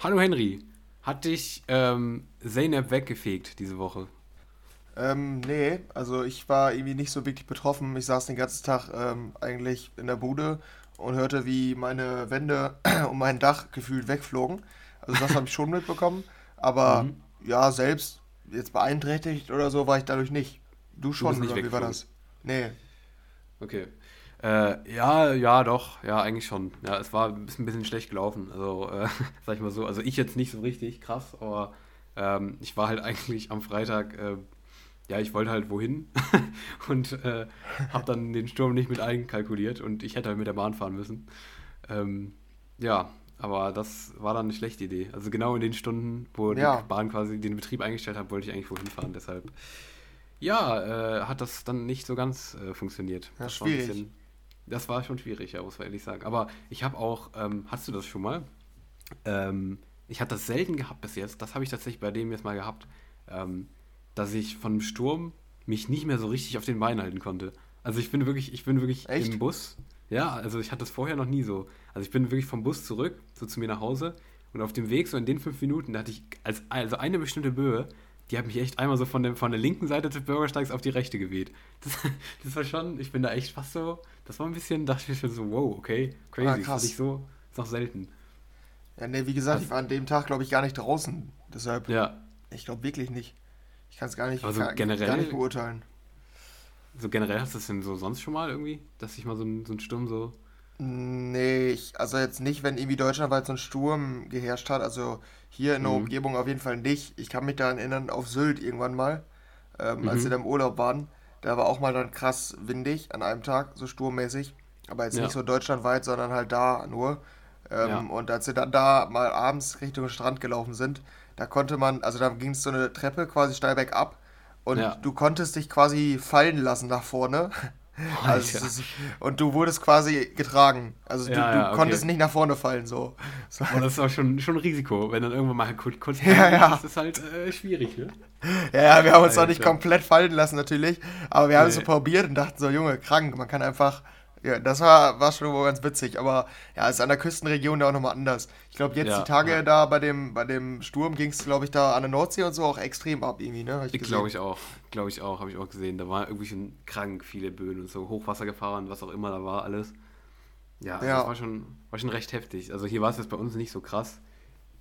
Hallo Henry, hat dich ähm, Zeynep weggefegt diese Woche? Ähm, nee, also ich war irgendwie nicht so wirklich betroffen. Ich saß den ganzen Tag ähm, eigentlich in der Bude und hörte, wie meine Wände um mein Dach gefühlt wegflogen. Also das habe ich schon mitbekommen. Aber Mhm. ja, selbst jetzt beeinträchtigt oder so war ich dadurch nicht. Du Du schon, nicht oder wie war das? Nee. Okay. Äh, ja, ja, doch, ja, eigentlich schon. Ja, es war ein bisschen, ein bisschen schlecht gelaufen. Also, äh, sag ich mal so. Also ich jetzt nicht so richtig krass, aber ähm, ich war halt eigentlich am Freitag, äh, ja, ich wollte halt wohin und äh, habe dann den Sturm nicht mit einkalkuliert und ich hätte halt mit der Bahn fahren müssen. Ähm, ja, aber das war dann eine schlechte Idee. Also genau in den Stunden, wo die Ja, Bahn quasi den Betrieb eingestellt hat, wollte ich eigentlich wohin fahren. Deshalb, ja, äh, hat das dann nicht so ganz äh, funktioniert. ja, Das war ein schwierig. bisschen, das war schon schwierig, ja, muss man ehrlich sagen. Aber ich habe auch, ähm, hast du das schon mal? Ähm, ich hatte das selten gehabt bis jetzt. Das habe ich tatsächlich bei dem jetzt mal gehabt, ähm, dass ich von einem Sturm mich nicht mehr so richtig auf den Beinen halten konnte. Also ich bin wirklich, ich bin wirklich Echt? im Bus. Ja, also ich hatte das vorher noch nie so. Also ich bin wirklich vom Bus zurück, so zu mir nach Hause. Und auf dem Weg, so in den fünf Minuten, da hatte ich als, also eine bestimmte Böe, die hat mich echt einmal so von, dem, von der linken Seite des Bürgersteigs auf die rechte geweht. Das, das war schon, ich bin da echt fast so, das war ein bisschen, dachte ich mir so, wow, okay, Ah, crazy, das hatte krass. ich so, ist noch selten. Ja, nee, wie gesagt, Hast, ich war an dem Tag, glaube ich, gar nicht draußen. Deshalb, ja, ich glaube wirklich nicht. Ich kann es gar nicht, aber so gar, nicht generell, beurteilen. so generell hast du das denn so sonst schon mal irgendwie, dass sich mal so ein, so ein Sturm so, Nee, ich, also jetzt nicht, wenn irgendwie deutschlandweit so ein Sturm geherrscht hat. Also hier in der mhm, Umgebung auf jeden Fall nicht. Ich kann mich daran erinnern, auf Sylt irgendwann mal, ähm, als wir da mhm, im Urlaub waren. Da war auch mal dann krass windig an einem Tag, so sturmmäßig. Aber jetzt nicht ja, so deutschlandweit, sondern halt da nur. ja, Ähm, und als wir dann da mal abends Richtung Strand gelaufen sind, da konnte man, also da ging es so eine Treppe quasi steil bergab und ja, du konntest dich quasi fallen lassen nach vorne. Also Alter, ist, und du wurdest quasi getragen. Also du, ja, du ja, konntest okay. nicht nach vorne fallen, so. so. Boah, das ist auch schon, schon ein Risiko, wenn dann irgendwann mal kurz, kurz Ja, das ja. ist halt äh, schwierig, ne? Ja, ja, wir haben uns auch nicht Alter, komplett fallen lassen natürlich, aber wir haben es so nee, probiert und dachten so, Junge, krank, man kann einfach, ja, das war, war schon ganz witzig, aber ja, ist an der Küstenregion ja auch nochmal anders. Ich glaube, jetzt die ja, Tage ja. da bei dem, bei dem Sturm ging es, glaube ich, da an der Nordsee und so auch extrem ab irgendwie, ne, ich glaube ich auch. Glaube ich auch, habe ich auch gesehen. Da war irgendwie schon krank viele Böen und so, Hochwasser gefahren, was auch immer da war, alles. Ja, also das Ja, war schon, war schon recht heftig. Also hier war es jetzt bei uns nicht so krass.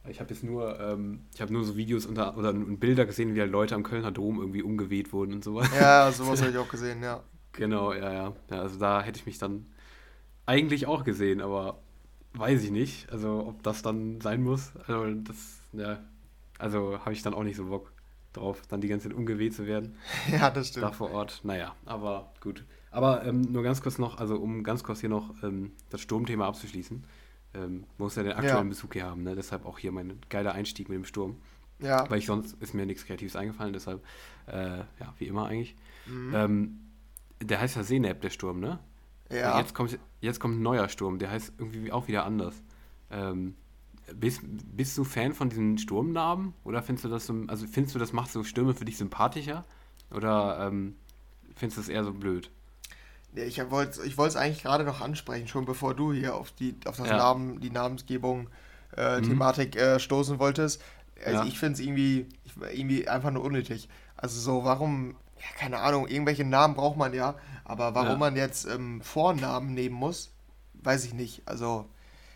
Ich habe jetzt nur, ähm, ich habe nur so Videos unter, oder und Bilder gesehen, wie halt Leute am Kölner Dom irgendwie umgeweht wurden und sowas. ja, sowas habe ich auch gesehen, ja. Genau, ja, ja. Ja, also da hätte ich mich dann eigentlich auch gesehen, aber weiß ich nicht. Also ob das dann sein muss. Also das, ja, also habe ich dann auch nicht so Bock drauf, dann die ganze Zeit umgeweht zu werden. Ja, das Da stimmt. vor Ort, naja, aber gut. Aber ähm, nur ganz kurz noch, also um ganz kurz hier noch ähm, das Sturmthema abzuschließen, ähm, muss ja den Ja, aktuellen Bezug hier haben, ne? Deshalb auch hier mein geiler Einstieg mit dem Sturm. ja. Weil ich sonst ist mir nichts Kreatives eingefallen, deshalb, äh, ja, wie immer eigentlich. Mhm. Der heißt ja Seenap, der Sturm, ne? Und Ja. jetzt kommt, jetzt kommt ein neuer Sturm, der heißt irgendwie auch wieder anders. Ähm, bist, bist du Fan von diesen Sturmnamen? Oder findest du das so, also findest du, das macht so Stürme für dich sympathischer? Oder ähm, findest du das eher so blöd? Ja, ich wollte es eigentlich gerade noch ansprechen, schon bevor du hier auf die auf das Ja. Namen, die Namensgebung äh, Mhm. Thematik äh, stoßen wolltest. Also Ja. ich finde es irgendwie, irgendwie einfach nur unnötig. Also so, warum, ja, keine Ahnung, irgendwelche Namen braucht man ja, aber warum Ja. man jetzt ähm, Vornamen nehmen muss, weiß ich nicht. Also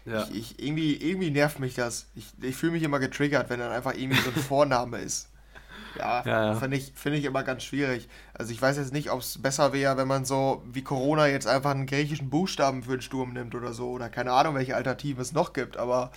Ja. ich, ich irgendwie, irgendwie nervt mich das. Ich, ich fühle mich immer getriggert, wenn dann einfach irgendwie so ein Vorname ist. Ja, Ja, ja. finde ich, finde ich immer ganz schwierig. Also ich weiß jetzt nicht, ob es besser wäre, wenn man so wie Corona jetzt einfach einen griechischen Buchstaben für den Sturm nimmt oder so. Oder keine Ahnung, welche Alternativen es noch gibt. Aber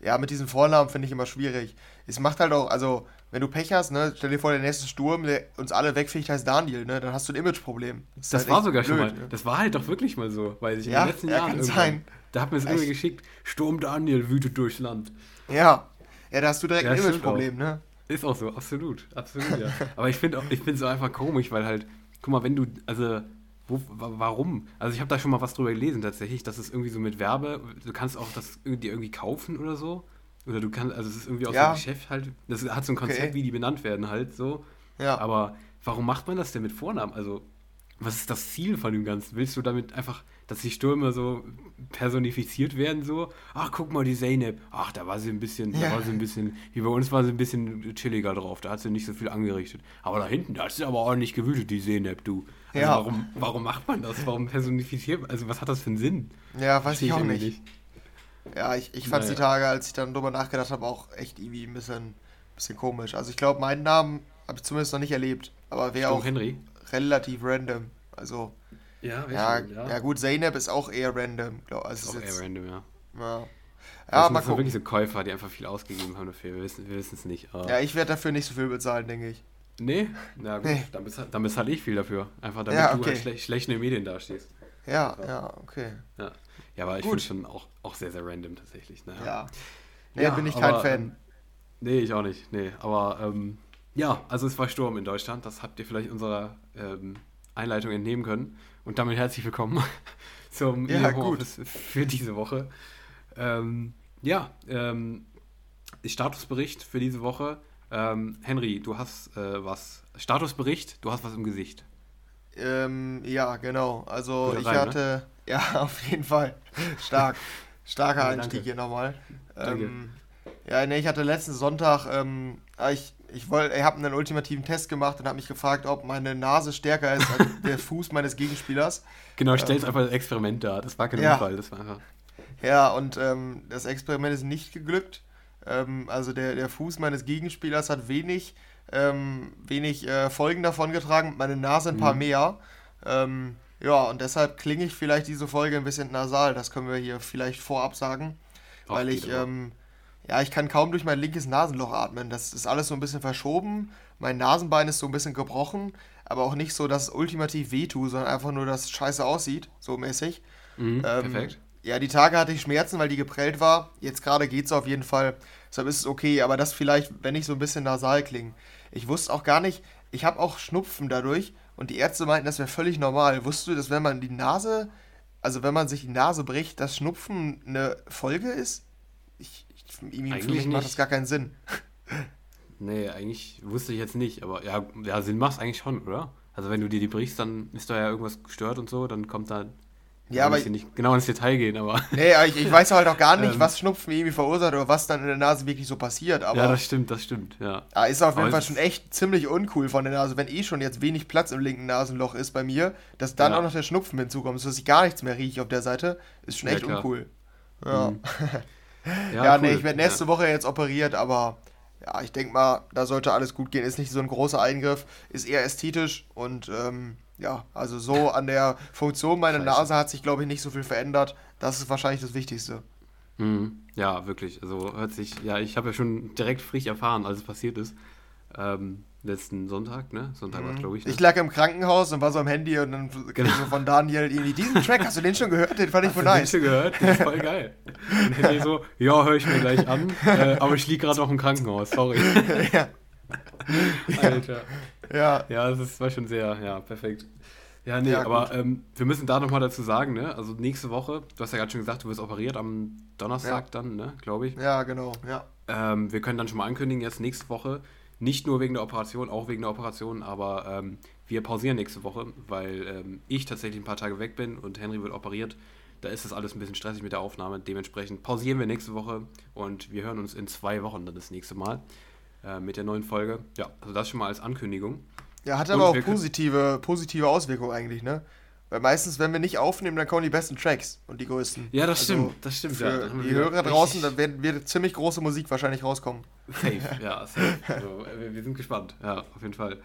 ja, mit diesen Vornamen finde ich immer schwierig. Es macht halt auch, also wenn du Pech hast, ne, stell dir vor, der nächste Sturm, der uns alle wegfliegt, heißt Daniel, ne, dann hast du ein Imageproblem. Das Das halt war sogar schon blöd. mal, Ne? das war halt doch wirklich mal so, weiß ich, in den Ja, letzten ja, Jahren kann sein. Da hat mir es irgendwie Echt. geschickt, Sturm Daniel wütet durchs Land. Ja. Ja, da hast du direkt Ja, ein. Imageproblem, ne? Ist auch so, absolut, absolut, ja. Aber ich finde auch, ich finde es so einfach komisch, weil halt, guck mal, wenn du, also, wo, wa- warum? Also ich habe da schon mal was drüber gelesen tatsächlich, dass es irgendwie so mit Werbe, du kannst auch das irgendwie, irgendwie kaufen oder so. Oder du kannst, also es ist irgendwie aus Ja, dem Geschäft halt, das hat so ein Konzept, okay. wie die benannt werden halt so. Ja. Aber warum macht man das denn mit Vornamen? Also, was ist das Ziel von dem Ganzen? Willst du damit einfach, dass die Stürmer so personifiziert werden, so? Ach, guck mal, die Zeynep. Ach, da war sie ein bisschen, ja. da war sie ein bisschen, wie bei uns war sie ein bisschen chilliger drauf, da hat sie nicht so viel angerichtet. Aber da hinten, da ist sie aber ordentlich gewütet, die Zeynep, du. Also ja. warum, warum macht man das? Warum personifiziert man? Also was hat das für einen Sinn? Ja, weiß ich auch nicht. nicht. Ja, ich, ich fand naja. die Tage, als ich dann drüber nachgedacht habe, auch echt irgendwie ein bisschen, bisschen komisch. Also ich glaube, meinen Namen habe ich zumindest noch nicht erlebt. Aber wäre auch Henry. relativ random. Also. Ja, ja, schon, ja. ja, gut, Zeynep ist auch eher random. Glaub, also ist auch ist eher random, ja. Ja, ja mal gucken. wirklich so Käufer, die einfach viel ausgegeben haben dafür. Wir wissen wir es nicht. ja, ich werde dafür nicht so viel bezahlen, denke ich. Nee? Na gut, nee. dann, bezahle, dann bezahle ich viel dafür. Einfach damit ja, okay. du halt schle schlecht in den Medien dastehst. Ja, einfach. ja, okay. Ja, ja aber ich finde es schon auch, auch sehr, sehr random tatsächlich. Naja. Ja. Nee, ja, bin ich kein aber, Fan. Ähm, nee, ich auch nicht. Nee, aber ähm, ja, also es war Sturm in Deutschland. Das habt ihr vielleicht unserer ähm, Einleitung entnehmen können. Und damit herzlich willkommen zum ja, Office für diese Woche. Ähm, ja, ähm, Statusbericht für diese Woche. Ähm, Henry, du hast äh, was. Statusbericht, du hast was im Gesicht. Ähm, ja, genau. Also Gute ich rein, hatte. Ne? Ja, auf jeden Fall. Stark. Starker ja, Einstieg hier nochmal. Ähm, ja, ne, ich hatte letzten Sonntag, ähm, ah, ich, ich, ich habe einen ultimativen Test gemacht und habe mich gefragt, ob meine Nase stärker ist als der Fuß meines Gegenspielers. Genau, stell es ähm, einfach als Experiment dar. Das war kein ja. Unfall, das war einfach. Ja, und ähm, das Experiment ist nicht geglückt. Ähm, also der, der Fuß meines Gegenspielers hat wenig, ähm, wenig äh, Folgen davon getragen, meine Nase ein paar mhm. mehr. Ähm, ja, und deshalb klinge ich vielleicht diese Folge ein bisschen nasal. Das können wir hier vielleicht vorab sagen. Ach, weil ich, ähm, ja, ich kann kaum durch mein linkes Nasenloch atmen. Das ist alles so ein bisschen verschoben. Mein Nasenbein ist so ein bisschen gebrochen, aber auch nicht so, dass es ultimativ wehtut, sondern einfach nur, dass es scheiße aussieht, so mäßig. Mhm, ähm, perfekt. Ja, die Tage hatte ich Schmerzen, weil die geprellt war. Jetzt gerade geht es auf jeden Fall. Deshalb ist es okay, aber das vielleicht, wenn ich so ein bisschen nasal klinge. Ich wusste auch gar nicht, ich habe auch Schnupfen dadurch und die Ärzte meinten, das wäre völlig normal. Wusstest du, dass wenn man die Nase, also wenn man sich die Nase bricht, dass Schnupfen eine Folge ist? Ich, ich irgendwie für mich macht das gar keinen Sinn. Nee, eigentlich wusste ich jetzt nicht, aber ja, ja Sinn macht es eigentlich schon, oder? Also wenn du dir die brichst, dann ist da ja irgendwas gestört und so, dann kommt da ja, aber ich nicht genau ins Detail gehen, aber. Nee, ich, ich weiß halt auch gar nicht, ähm, was Schnupfen irgendwie verursacht oder was dann in der Nase wirklich so passiert. Aber, ja, das stimmt, das stimmt, ja. Ah, ist auf jeden Fall schon echt ziemlich uncool von der Nase, wenn eh schon jetzt wenig Platz im linken Nasenloch ist bei mir, dass dann ja. auch noch der Schnupfen hinzukommt, sodass ich gar nichts mehr rieche auf der Seite, ist schon echt ja, uncool. Ja. Mhm. ja, ja cool. nee, ich werde nächste Woche jetzt operiert, aber ja, ich denke mal, da sollte alles gut gehen. Ist nicht so ein großer Eingriff, ist eher ästhetisch und ähm, ja, also so an der Funktion meiner Nase hat sich, glaube ich, nicht so viel verändert. Das ist wahrscheinlich das Wichtigste. Mhm. Ja, wirklich. Also hört sich, ja, ich habe ja schon direkt frisch erfahren, als es passiert ist. Ähm, letzten Sonntag, ne? Sonntag mhm. war glaube ich. Ne? Ich lag im Krankenhaus und war so am Handy und dann genau. so von Daniel irgendwie, diesen Track, hast du den schon gehört? Den fand ich voll nice. Den schon gehört? Den ist voll geil. Und Handy so, ja, höre ich mir gleich an, äh, aber ich liege gerade noch im Krankenhaus, sorry. ja. Alter. Ja. Ja, das war schon sehr, ja, perfekt. Ja, nee, ja, aber ähm, wir müssen da nochmal dazu sagen, ne? Also nächste Woche, du hast ja gerade schon gesagt, du wirst operiert am Donnerstag ja. dann, ne, glaube ich. Ja, genau, ja. Ähm, wir können dann schon mal ankündigen, jetzt nächste Woche, nicht nur wegen der Operation, auch wegen der Operation, aber ähm, wir pausieren nächste Woche, weil ähm, ich tatsächlich ein paar Tage weg bin und Henry wird operiert. Da ist das alles ein bisschen stressig mit der Aufnahme. Dementsprechend pausieren wir nächste Woche und wir hören uns in zwei Wochen dann das nächste Mal. Äh, mit der neuen Folge. Ja, also das schon mal als Ankündigung. Ja, hat aber auch positive, positive Auswirkungen eigentlich, ne? Weil meistens, wenn wir nicht aufnehmen, dann kommen die besten Tracks und die größten. Ja, das also stimmt, das stimmt. Für ja, die Hörer draußen, da wird, wird ziemlich große Musik wahrscheinlich rauskommen. Safe, ja, safe. Also, wir, wir, sind gespannt, ja, auf jeden Fall.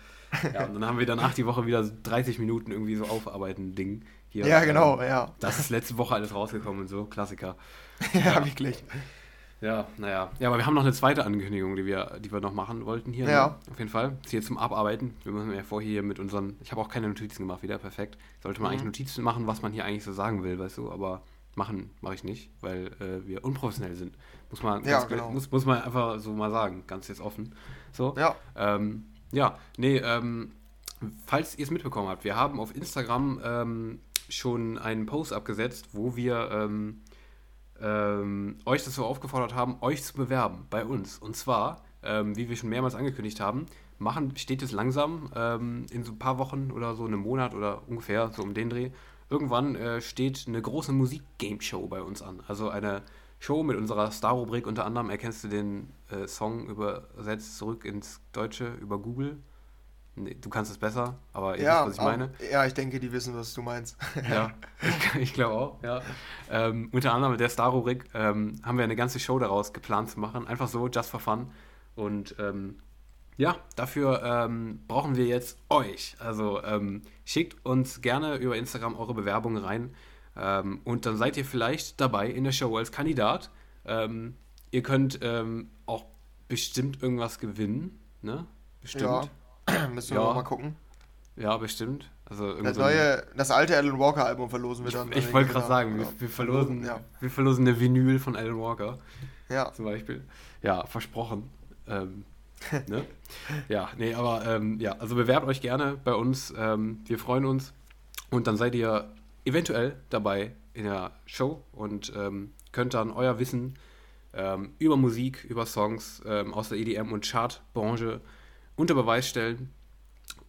Ja, und dann haben wir danach die Woche wieder 30 Minuten irgendwie so aufarbeiten Ding. Hier, ja, genau, ähm, ja. Das ist letzte Woche alles rausgekommen und so, Klassiker. ja, ja, wirklich. Ja, naja. Ja, aber wir haben noch eine zweite Ankündigung, die wir, die wir noch machen wollten hier. Ja. Ne? Auf jeden Fall. Das hier zum Abarbeiten. Wir müssen ja vorher hier mit unseren. Ich habe auch keine Notizen gemacht, wieder perfekt. Sollte man mhm. eigentlich Notizen machen, was man hier eigentlich so sagen will, weißt du, aber machen mache ich nicht, weil äh, wir unprofessionell sind. Muss man, ja, genau. muss, muss man einfach so mal sagen, ganz jetzt offen. So. Ja. Ähm, ja, nee, ähm, falls ihr es mitbekommen habt, wir haben auf Instagram ähm, schon einen Post abgesetzt, wo wir ähm, ähm, euch dazu aufgefordert haben, euch zu bewerben bei uns. Und zwar, ähm, wie wir schon mehrmals angekündigt haben, machen, steht es langsam ähm, in so ein paar Wochen oder so, einem Monat oder ungefähr so um den Dreh. Irgendwann äh, steht eine große Musik-Game-Show bei uns an. Also eine Show mit unserer Star-Rubrik. Unter anderem erkennst du den äh, Song übersetzt zurück ins Deutsche über Google. Nee, du kannst es besser, aber ihr Ja, wisst, was ich meine. ja, ich denke, die wissen, was du meinst. Ja, ich, ich glaube auch, ja. Ähm, unter anderem mit der Star-Rubrik ähm, haben wir eine ganze Show daraus geplant zu machen. Einfach so, just for fun. Und ähm, ja, dafür ähm, brauchen wir jetzt euch. Also ähm, schickt uns gerne über Instagram eure Bewerbungen rein. Ähm, und dann seid ihr vielleicht dabei in der Show als Kandidat. Ihr könnt auch bestimmt irgendwas gewinnen. Ne? Bestimmt. Ja, müssen wir Ja. mal gucken. Ja, bestimmt. Also Das neue, das alte Alan Walker Album verlosen wir dann. Ich wollte gerade sagen, wir, wir, verlosen, Ja. wir verlosen eine Vinyl von Alan Walker Ja. zum Beispiel. Ja, versprochen. Ähm, ne? Ja, nee, aber ähm, ja, also bewerbt euch gerne bei uns. Ähm, wir freuen uns. Und dann seid ihr eventuell dabei in der Show und ähm, könnt dann euer Wissen ähm, über Musik, über Songs ähm, aus der EDM- und Chartbranche unter Beweis stellen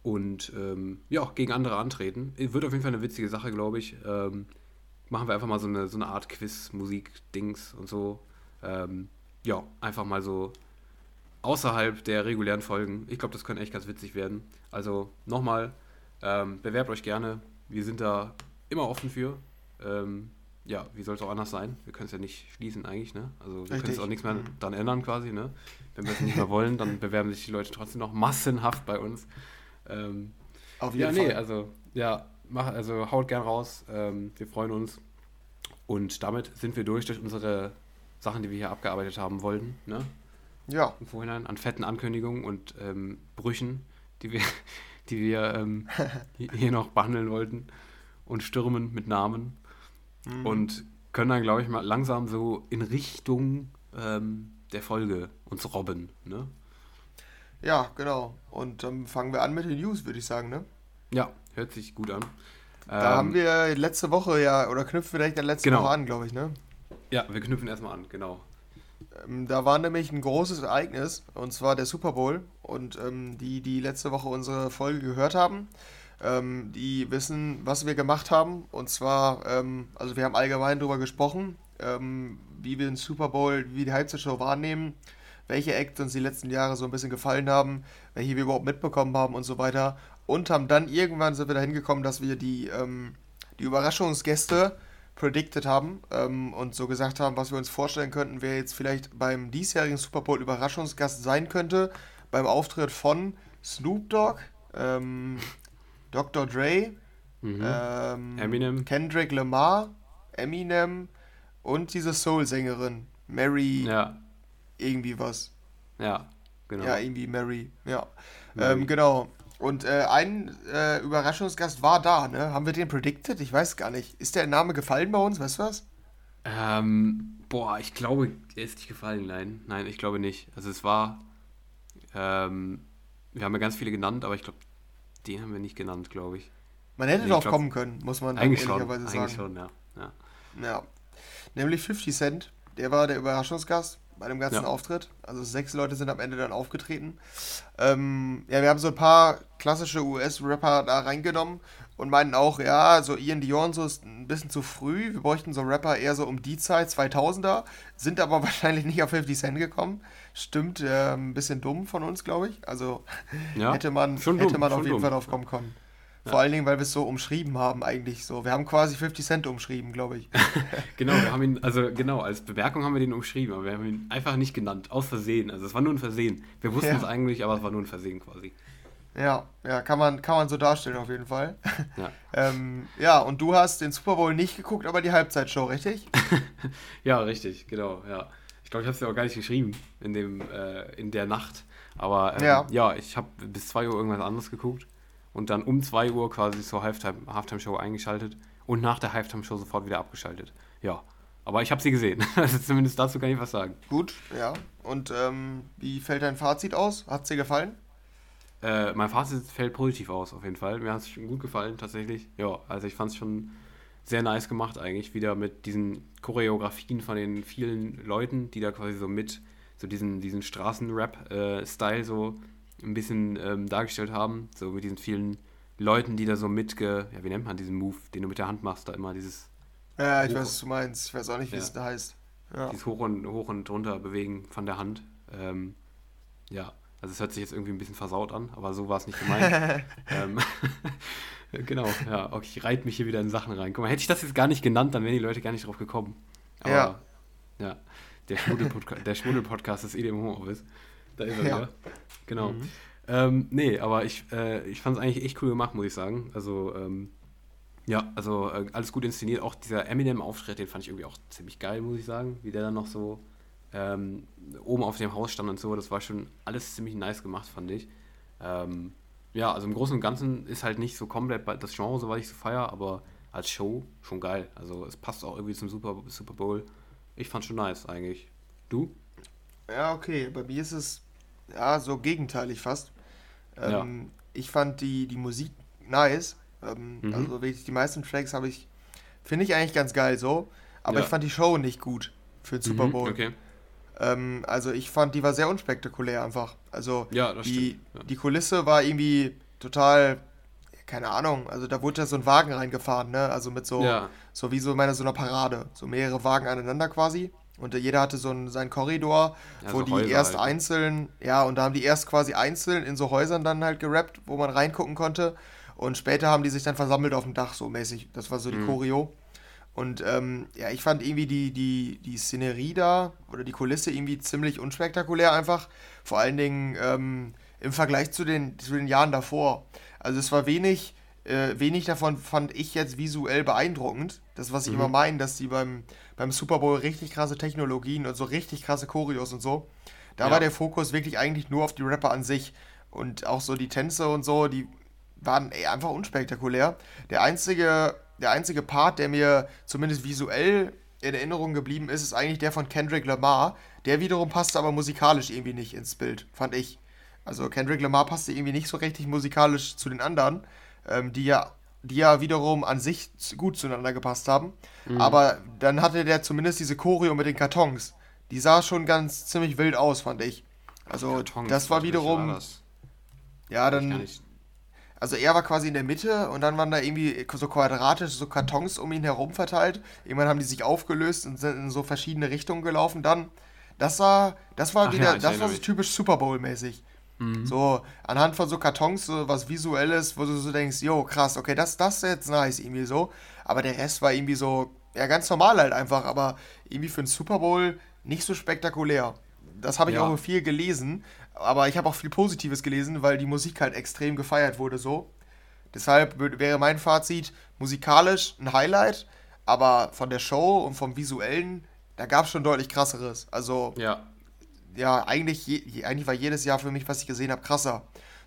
und ähm, ja, gegen andere antreten. Wird auf jeden Fall eine witzige Sache, glaube ich. Ähm, machen wir einfach mal so eine, so eine Art Quiz, Musik, Dings und so. Ähm, ja, einfach mal so außerhalb der regulären Folgen. Ich glaube, das könnte echt ganz witzig werden. Also nochmal, ähm, bewerbt euch gerne. Wir sind da immer offen für. Ja, wie soll es auch anders sein? Wir können es ja nicht schließen eigentlich, ne? Also wir können es auch nichts mehr Mhm. dran ändern quasi, ne? Wenn wir es nicht mehr wollen, dann bewerben sich die Leute trotzdem noch massenhaft bei uns. Ähm, Auf ja, jeden nee, Fall. also, ja, mach, also haut gern raus. Ähm, wir freuen uns. Und damit sind wir durch durch unsere Sachen, die wir hier abgearbeitet haben wollten, ne? ja. Im Vorhinein an fetten Ankündigungen und ähm, Brüchen, die wir, die wir ähm, hi- hier noch behandeln wollten. Und Stürmen mit Namen. Mhm. Und können dann, glaube ich, mal langsam so in Richtung ähm, der Folge uns robben, ne? Ja, genau. Und dann fangen wir an mit den News, würde ich sagen, ne? Ja, hört sich gut an. Da Ähm, haben wir letzte Woche ja, oder knüpfen wir direkt an letzte Genau. Woche an, glaube ich, ne? Ja, wir knüpfen erstmal an, genau. Ähm, Da war nämlich ein großes Ereignis, und zwar der Super Bowl. Und ähm, die, die letzte Woche unsere Folge gehört haben, ähm, die wissen, was wir gemacht haben. Und zwar, ähm, also wir haben allgemein darüber gesprochen, ähm, wie wir den Super Bowl, wie die Halbzeitshow wahrnehmen, welche Acts uns die letzten Jahre so ein bisschen gefallen haben, welche wir überhaupt mitbekommen haben und so weiter. Und haben dann irgendwann sind wir dahin gekommen, dass wir die, ähm, die Überraschungsgäste predicted haben ähm, und so gesagt haben, was wir uns vorstellen könnten, wer jetzt vielleicht beim diesjährigen Super Bowl Überraschungsgast sein könnte, beim Auftritt von Snoop Dogg, ähm, Dr. Dre, Mhm. ähm, Eminem. Kendrick Lamar, Eminem und diese Soul-Sängerin, Mary, Ja, irgendwie was. ja, genau. Ja, irgendwie Mary, ja. Mary. Ähm, genau. Und äh, ein äh, Überraschungsgast war da, ne? Haben wir den predicted? Ich weiß gar nicht. Ist der Name gefallen bei uns? Weißt du was? Ähm, boah, ich glaube, er ist nicht gefallen, nein. Nein, ich glaube nicht. Also es war, ähm, wir haben ja ganz viele genannt, aber ich glaube, den haben wir nicht genannt, glaube ich. Man hätte Nee, drauf glaub- kommen können, muss man Eigentlich schon, sagen. eigentlich schon, ja. ja. Ja. Nämlich 50 Cent, der war der Überraschungsgast bei dem ganzen Ja. Auftritt. Also sechs Leute sind am Ende dann aufgetreten. Ähm, ja, wir haben so ein paar klassische US-Rapper da reingenommen und meinten auch, ja, so Ian Dior so ist ein bisschen zu früh. Wir bräuchten so Rapper eher so um die Zeit, 2000er, sind aber wahrscheinlich nicht auf 50 Cent gekommen. Stimmt, äh, ein bisschen dumm von uns, glaube ich. Also ja. hätte man, hätte dumm, man auf jeden dumm. Fall drauf kommen können. Vor allen Dingen, weil wir es so umschrieben haben eigentlich so. Wir haben quasi 50 Cent umschrieben, glaube ich. Genau, wir haben ihn, also genau, als Bemerkung haben wir den umschrieben, aber wir haben ihn einfach nicht genannt, aus Versehen. Also es war nur ein Versehen. Wir wussten Ja. es eigentlich, aber es war nur ein Versehen quasi. Ja, ja, kann man, kann man so darstellen auf jeden Fall. Ja. ähm, ja, und du hast den Super Bowl nicht geguckt, aber die Halbzeitshow, richtig? Ja, richtig, genau, ja. Ich glaube, ich habe es ja auch gar nicht geschrieben in, dem, äh, in der Nacht. Aber ähm, Ja. ja. ich habe bis 2 Uhr irgendwas anderes geguckt und dann um 2 Uhr quasi zur Halftime- Halftime-Show eingeschaltet und nach der Halftime-Show sofort wieder abgeschaltet. Ja, aber ich habe sie gesehen. Also zumindest dazu kann ich was sagen. Gut, ja. Und ähm, wie fällt dein Fazit aus? Hat dir gefallen? Äh, mein Fazit fällt positiv aus, auf jeden Fall. Mir hat es gut gefallen, tatsächlich. Ja, also ich fand es schon sehr nice gemacht eigentlich. Wieder mit diesen Choreografien von den vielen Leuten, die da quasi so mit so diesen, diesen Straßenrap-Style so ein bisschen ähm, dargestellt haben. So mit diesen vielen Leuten, die da so mitge... Ja, wie nennt man diesen Move, den du mit der Hand machst, da immer dieses... Ja, ich weiß, was du meinst. Ich weiß auch nicht, wie ja. es da heißt. Ja. Dieses Hoch und, hoch und runter bewegen von der Hand. Ähm, ja, also es hört sich jetzt irgendwie ein bisschen versaut an, aber so war es nicht gemeint. ähm, genau, ja, okay, ich reite mich hier wieder in Sachen rein. Guck mal, hätte ich das jetzt gar nicht genannt, dann wären die Leute gar nicht drauf gekommen. Aber, ja. Ja, der Schmuddel-Podcast ist eh dem Homeoffice. Da ist er ja. wieder. Genau. Mhm. Ähm, nee, aber ich, äh, ich fand es eigentlich echt cool gemacht, muss ich sagen. Also, ähm, ja, also äh, alles gut inszeniert. Auch dieser Eminem-Auftritt, den fand ich irgendwie auch ziemlich geil, muss ich sagen. Wie der dann noch so ähm, oben auf dem Haus stand und so. Das war schon alles ziemlich nice gemacht, fand ich. Ähm, ja, also im Großen und Ganzen ist halt nicht so komplett das Genre, so was ich so feier, aber als Show schon geil. Also es passt auch irgendwie zum Super, Super Bowl. Ich fand schon nice eigentlich. Du? Ja, okay. Bei mir ist es ja so gegenteilig fast. Ähm, ja. Ich fand die, die Musik nice. Ähm, mhm. Also wirklich die meisten Tracks habe ich, finde ich eigentlich ganz geil so. Aber ja. ich fand die Show nicht gut für den Super mhm, Bowl. Okay. Ähm, also ich fand, die war sehr unspektakulär einfach. Also ja, die, ja. die Kulisse war irgendwie total, keine Ahnung, also da wurde ja so ein Wagen reingefahren, ne? Also mit so, ja. so wie so meine so einer Parade. So mehrere Wagen aneinander quasi. Und jeder hatte so einen, seinen Korridor, ja, wo so die Häuser erst halt. einzeln, ja, und da haben die erst quasi einzeln in so Häusern dann halt gerappt, wo man reingucken konnte. Und später haben die sich dann versammelt auf dem Dach, so mäßig. Das war so die mhm. Choreo. Und ähm, ja, ich fand irgendwie die, die, die Szenerie da oder die Kulisse irgendwie ziemlich unspektakulär einfach. Vor allen Dingen ähm, im Vergleich zu den, zu den Jahren davor. Also es war wenig, äh, wenig davon fand ich jetzt visuell beeindruckend. Das, was ich mhm. immer meine, dass die beim, beim Super Bowl richtig krasse Technologien und so richtig krasse Choreos und so. Da ja. war der Fokus wirklich eigentlich nur auf die Rapper an sich. Und auch so die Tänze und so, die waren ey, einfach unspektakulär. Der einzige der einzige Part, der mir zumindest visuell in Erinnerung geblieben ist, ist eigentlich der von Kendrick Lamar. Der wiederum passte aber musikalisch irgendwie nicht ins Bild, fand ich. Also Kendrick Lamar passte irgendwie nicht so richtig musikalisch zu den anderen, ähm, die ja die ja wiederum an sich gut zueinander gepasst haben. Mhm. Aber dann hatte der zumindest diese Choreo mit den Kartons. Die sah schon ganz ziemlich wild aus, fand ich. Also Kartons, das war wiederum. War das? Ja, dann also er war quasi in der Mitte und dann waren da irgendwie so quadratisch so Kartons um ihn herum verteilt. Irgendwann haben die sich aufgelöst und sind in so verschiedene Richtungen gelaufen. Dann, das war, das war Ach wieder, ja, das war so typisch Super Bowl-mäßig. Mhm. So anhand von so Kartons, so was Visuelles, wo du so denkst, jo, krass, okay, das, das ist jetzt nice, irgendwie so. Aber der Rest war irgendwie so, ja, ganz normal halt einfach, aber irgendwie für einen Super Bowl nicht so spektakulär. Das habe ich ja. auch viel gelesen, aber ich habe auch viel Positives gelesen, weil die Musik halt extrem gefeiert wurde so. Deshalb wäre mein Fazit musikalisch ein Highlight, aber von der Show und vom visuellen, da gab es schon deutlich krasseres. Also ja, ja eigentlich, je, eigentlich war jedes Jahr für mich, was ich gesehen habe, krasser.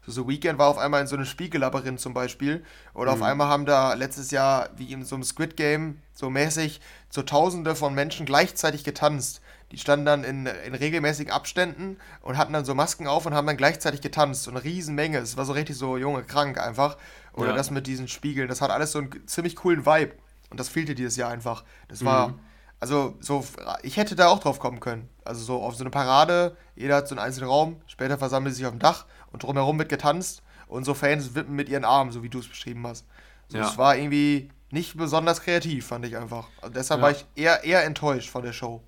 So, so Weekend war auf einmal in so einem Spiegellabyrinth zum Beispiel. Oder mhm. auf einmal haben da letztes Jahr, wie in so einem Squid Game, so mäßig, so tausende von Menschen gleichzeitig getanzt. Die standen dann in, in regelmäßigen Abständen und hatten dann so Masken auf und haben dann gleichzeitig getanzt. So eine Riesenmenge. Es war so richtig so junge, krank einfach. Oder ja. das mit diesen Spiegeln. Das hat alles so einen ziemlich coolen Vibe. Und das fehlte dieses Jahr einfach. Das war, mhm. also so, ich hätte da auch drauf kommen können. Also so auf so eine Parade, jeder hat so einen einzelnen Raum, später versammeln sie sich auf dem Dach und drumherum wird getanzt und so Fans wippen mit ihren Armen, so wie du es beschrieben hast. So, ja. Es war irgendwie nicht besonders kreativ, fand ich einfach. Also deshalb ja. war ich eher, eher enttäuscht von der Show.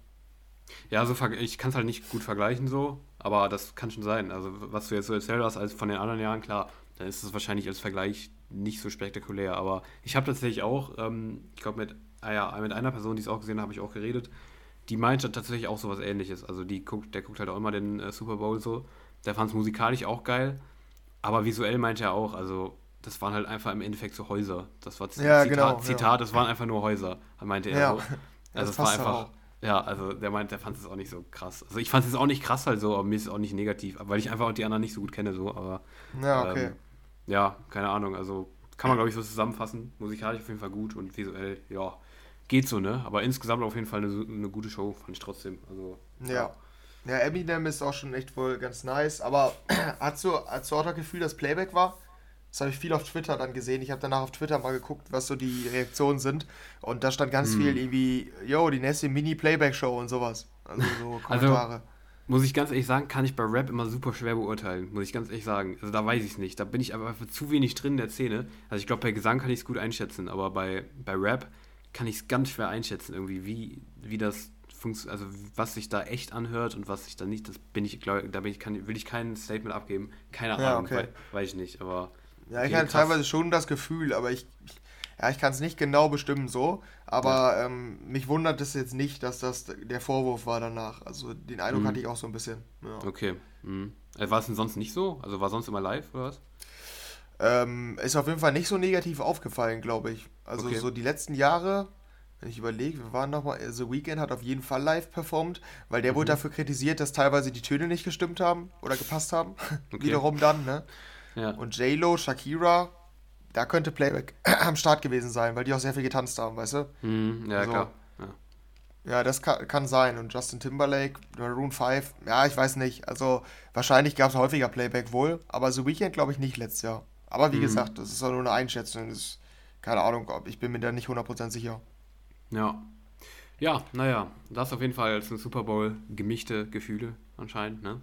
Ja, also ich kann es halt nicht gut vergleichen so, aber das kann schon sein. Also was du jetzt so erzählt hast, als von den anderen Jahren, klar, dann ist es wahrscheinlich als Vergleich nicht so spektakulär. Aber ich habe tatsächlich auch, ähm, ich glaube mit, ah ja, mit einer Person, die es auch gesehen hat, habe ich auch geredet. Die meinte tatsächlich auch sowas ähnliches. Also die guckt, der guckt halt auch immer den äh, Super Bowl so. Der fand es musikalisch auch geil. Aber visuell meinte er auch, also das waren halt einfach im Endeffekt so Häuser. Das war ja, Zitat, genau, Zitat ja. das waren einfach nur Häuser, meinte er ja. so. Also es war einfach. Auch. Ja, also der meint, der fand es auch nicht so krass. Also ich fand es auch nicht krass halt so, aber mir ist es auch nicht negativ, weil ich einfach auch die anderen nicht so gut kenne so, aber ja, okay. Ähm, ja, keine Ahnung, also kann man glaube ich so zusammenfassen. Musikalisch auf jeden Fall gut und visuell, ja, geht so, ne? Aber insgesamt auf jeden Fall eine, eine gute Show, fand ich trotzdem. Also, ja. Ja, Eminem ist auch schon echt wohl ganz nice, aber hast du, hast du auch das Gefühl, dass Playback war? Das habe ich viel auf Twitter dann gesehen. Ich habe danach auf Twitter mal geguckt, was so die Reaktionen sind. Und da stand ganz hm. viel irgendwie, yo, die nächste Mini-Playback-Show und sowas. Also so Kommentare. Also, muss ich ganz ehrlich sagen, kann ich bei Rap immer super schwer beurteilen, muss ich ganz ehrlich sagen. Also da weiß ich es nicht. Da bin ich aber zu wenig drin in der Szene. Also ich glaube, bei Gesang kann ich es gut einschätzen, aber bei, bei Rap kann ich es ganz schwer einschätzen, irgendwie, wie, wie das funktioniert, also was sich da echt anhört und was sich da nicht, das bin ich, glaube da bin ich, kann, will ich kein Statement abgeben. Keine Ja, Ahnung, okay. wei- weiß ich nicht, aber. Ja, ich hatte teilweise schon das Gefühl, aber ich, ich ja, ich kann es nicht genau bestimmen so, aber ähm, mich wundert es jetzt nicht, dass das der Vorwurf war danach. Also den Eindruck Mhm. hatte ich auch so ein bisschen. Ja. Okay. Mhm. Äh, War es denn sonst nicht so? Also war sonst immer live oder was? Ähm, ist auf jeden Fall nicht so negativ aufgefallen, glaube ich. Also Okay. so die letzten Jahre, wenn ich überlege, wir waren nochmal, The Weeknd hat auf jeden Fall live performt, weil der Mhm. wurde dafür kritisiert, dass teilweise die Töne nicht gestimmt haben oder gepasst haben. Okay. Wiederum dann, ne? Ja. Und J-Lo, Shakira, da könnte Playback am Start gewesen sein, weil die auch sehr viel getanzt haben, weißt du? Mhm, ja, Also- klar. Ja. Ja, das kann, kann sein. Und Justin Timberlake, Maroon 5, ja, ich weiß nicht. Also wahrscheinlich gab es häufiger Playback wohl, aber The Weeknd glaube ich nicht letztes Jahr. Aber wie Mhm. gesagt, das ist auch nur eine Einschätzung. Das ist, keine Ahnung, ich bin mir da nicht 100% sicher. Ja. Ja, naja, das auf jeden Fall zum Super Bowl gemischte Gefühle anscheinend, ne?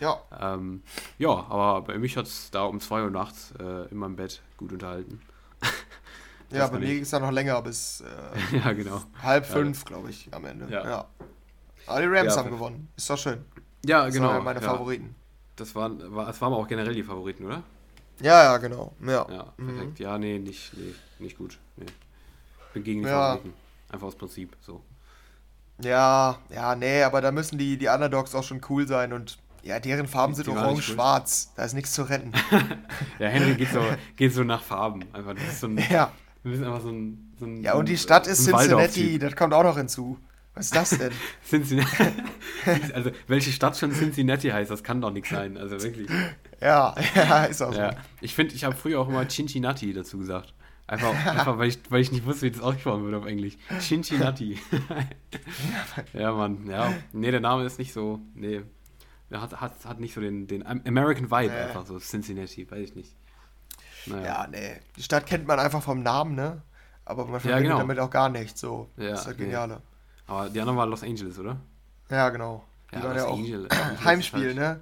Ja, Ähm, ja, aber bei mich hat es da um 2 Uhr nachts äh, in meinem Bett gut unterhalten. ja, bei mir ging es dann noch länger, bis äh, ja, genau. halb Ja. fünf, glaube ich, am Ende. Ja. Ja. Aber die Rams Ja, haben gewonnen. Ist doch schön. Ja, Das genau. waren ja meine ja. Favoriten. Das waren, war, das waren aber auch generell die Favoriten, oder? Ja, ja, genau. Ja. Ja, Mhm. perfekt. Ja, nee, nicht, nee, nicht gut. Nee. Bin gegen die Ja. Favoriten. Einfach aus Prinzip, so. Ja, ja, nee, aber da müssen die, die Underdogs auch schon cool sein und ja, deren Farben sind orange-schwarz. Da ist nichts zu retten. Ja, Henry geht so, geht so nach Farben. Einfach, das ist so ein, ja. wir sind einfach so ein, so ein Ja, und die Stadt ist so Cincinnati, das kommt auch noch hinzu. Was ist das denn? Cincinnati. also, welche Stadt schon Cincinnati heißt, das kann doch nichts sein. Also wirklich. ja, ja, ist auch so. Ja. Ich finde, ich habe früher auch immer Cincinnati dazu gesagt. Einfach, einfach weil, ich, weil ich nicht wusste, wie das ausgesprochen wird auf Englisch. Cincinnati. ja, Mann. Ja. Nee, der Name ist nicht so. Nee. Hat, hat, hat nicht so den, den American Vibe Nee. einfach so. Cincinnati, weiß ich nicht. Naja. Ja, nee. Die Stadt kennt man einfach vom Namen, ne? Aber man Ja, verbindet genau. damit auch gar nichts. So. Ja, das ist das nee. Geniale. Aber die anderen waren Los Angeles, oder? Ja, genau. Die Ja, waren Los ja auch ist Heimspiel, ne?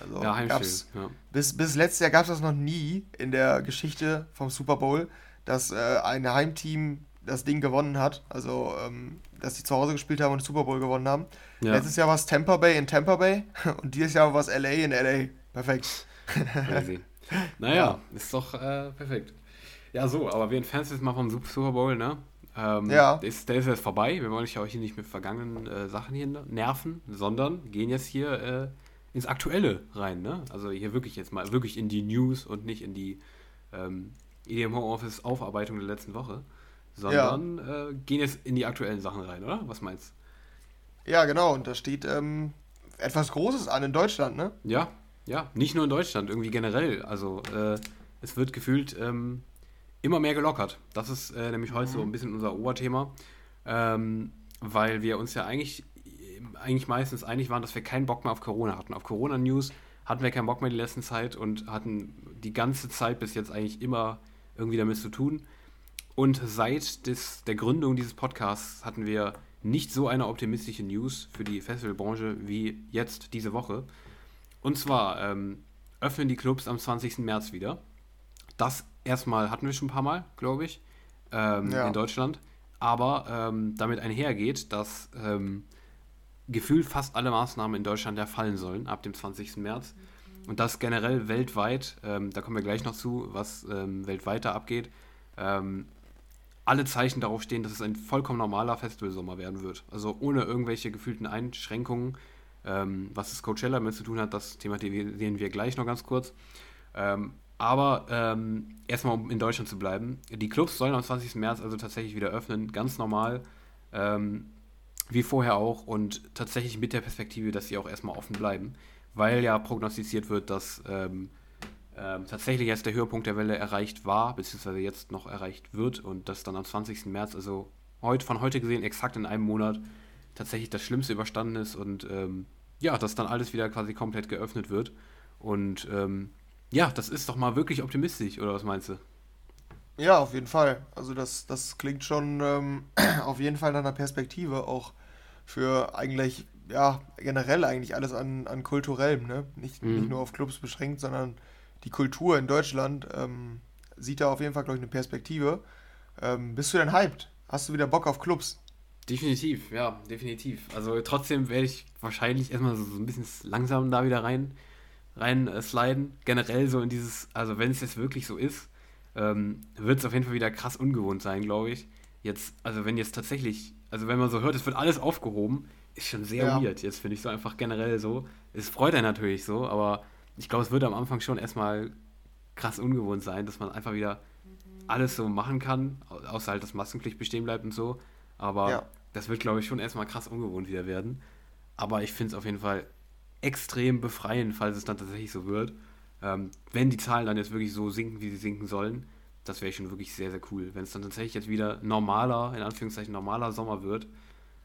Also Ja, Heimspiel. gab's, Ja. bis, bis letztes Jahr gab es das noch nie in der Geschichte vom Super Bowl, dass äh, ein Heimteam das Ding gewonnen hat. Also, ähm, dass die zu Hause gespielt haben und den Super Bowl gewonnen haben. Ja. Letztes Jahr war es Tampa Bay in Tampa Bay und dieses Jahr war es LA in LA. Perfekt. Crazy. Naja, ist doch äh, perfekt. Ja, so, aber wir entfernen uns jetzt mal vom Sup- Super Bowl, ne? Ähm, Ja. Der ist, der ist jetzt vorbei. Wir wollen euch ja auch hier nicht mit vergangenen äh, Sachen hier nerven, sondern gehen jetzt hier äh, ins Aktuelle rein, ne? Also hier wirklich jetzt mal wirklich in die News und nicht in die ähm, EDM Homeoffice Aufarbeitung der letzten Woche, sondern äh, gehen jetzt in die aktuellen Sachen rein, oder? Was meinst Ja, genau. Und da steht ähm, etwas Großes an in Deutschland, ne? du? Ja, ja, nicht nur in Deutschland, irgendwie generell. Also äh, es wird gefühlt ähm, immer mehr gelockert. Das ist äh, nämlich heute so ein bisschen unser Oberthema, ähm, weil wir uns ja eigentlich, eigentlich meistens einig waren, dass wir keinen Bock mehr auf Corona hatten. Auf Corona-News hatten wir keinen Bock mehr die letzten Zeit und hatten die ganze Zeit bis jetzt eigentlich immer irgendwie damit zu tun. Und seit des, der Gründung dieses Podcasts hatten wir nicht so eine optimistische News für die Festivalbranche wie jetzt diese Woche. Und zwar ähm, öffnen die Clubs am 20. März wieder. Das erstmal hatten wir schon ein paar Mal, glaube ich, ähm, Ja. in Deutschland. Aber ähm, damit einhergeht, dass ähm, gefühlt fast alle Maßnahmen in Deutschland ja fallen sollen ab dem 20. März. Und das generell weltweit, ähm, da kommen wir gleich noch zu, was ähm, weltweit da abgeht, ähm, alle Zeichen darauf stehen, dass es ein vollkommen normaler Festivalsommer werden wird. Also ohne irgendwelche gefühlten Einschränkungen. Ähm, was das Coachella mit zu tun hat, das thematisieren wir gleich noch ganz kurz. Ähm, aber ähm, erstmal, um in Deutschland zu bleiben. Die Clubs sollen am 20. März also tatsächlich wieder öffnen, ganz normal. Ähm, wie vorher auch und tatsächlich mit der Perspektive, dass sie auch erstmal offen bleiben, weil ja prognostiziert wird, dass ähm, tatsächlich jetzt der Höhepunkt der Welle erreicht war, beziehungsweise jetzt noch erreicht wird und dass dann am 20. März, also heute, von heute gesehen, exakt in einem Monat, tatsächlich das Schlimmste überstanden ist und ähm, ja, dass dann alles wieder quasi komplett geöffnet wird. Und ähm, ja, das ist doch mal wirklich optimistisch, oder was meinst du? Ja, auf jeden Fall. Also das, das klingt schon ähm, auf jeden Fall nach einer Perspektive auch für eigentlich ja, generell eigentlich alles an, an kulturellem, ne? Nicht, Mhm. nicht nur auf Clubs beschränkt, sondern die Kultur in Deutschland ähm, sieht da auf jeden Fall, glaube ich, eine Perspektive. Ähm, bist du denn hyped? Hast du wieder Bock auf Clubs? Definitiv, ja, definitiv. Also trotzdem werde ich wahrscheinlich erstmal so, so ein bisschen langsam da wieder rein, rein äh, sliden. Generell so in dieses, also wenn es jetzt wirklich so ist, ähm, wird es auf jeden Fall wieder krass ungewohnt sein, glaube ich. Jetzt, also wenn jetzt tatsächlich, also wenn man so hört, es wird alles aufgehoben, ist schon sehr Ja. weird. Jetzt finde ich so einfach generell so. Es freut einen natürlich so, aber ich glaube, es wird am Anfang schon erstmal krass ungewohnt sein, dass man einfach wieder alles so machen kann, au- außer halt, dass Maskenpflicht bestehen bleibt und so. Aber Ja. das wird, glaube ich, schon erstmal krass ungewohnt wieder werden. Aber ich finde es auf jeden Fall extrem befreiend, falls es dann tatsächlich so wird. Ähm, wenn die Zahlen dann jetzt wirklich so sinken, wie sie sinken sollen, das wäre schon wirklich sehr, sehr cool. Wenn es dann tatsächlich jetzt wieder normaler, in Anführungszeichen normaler Sommer wird,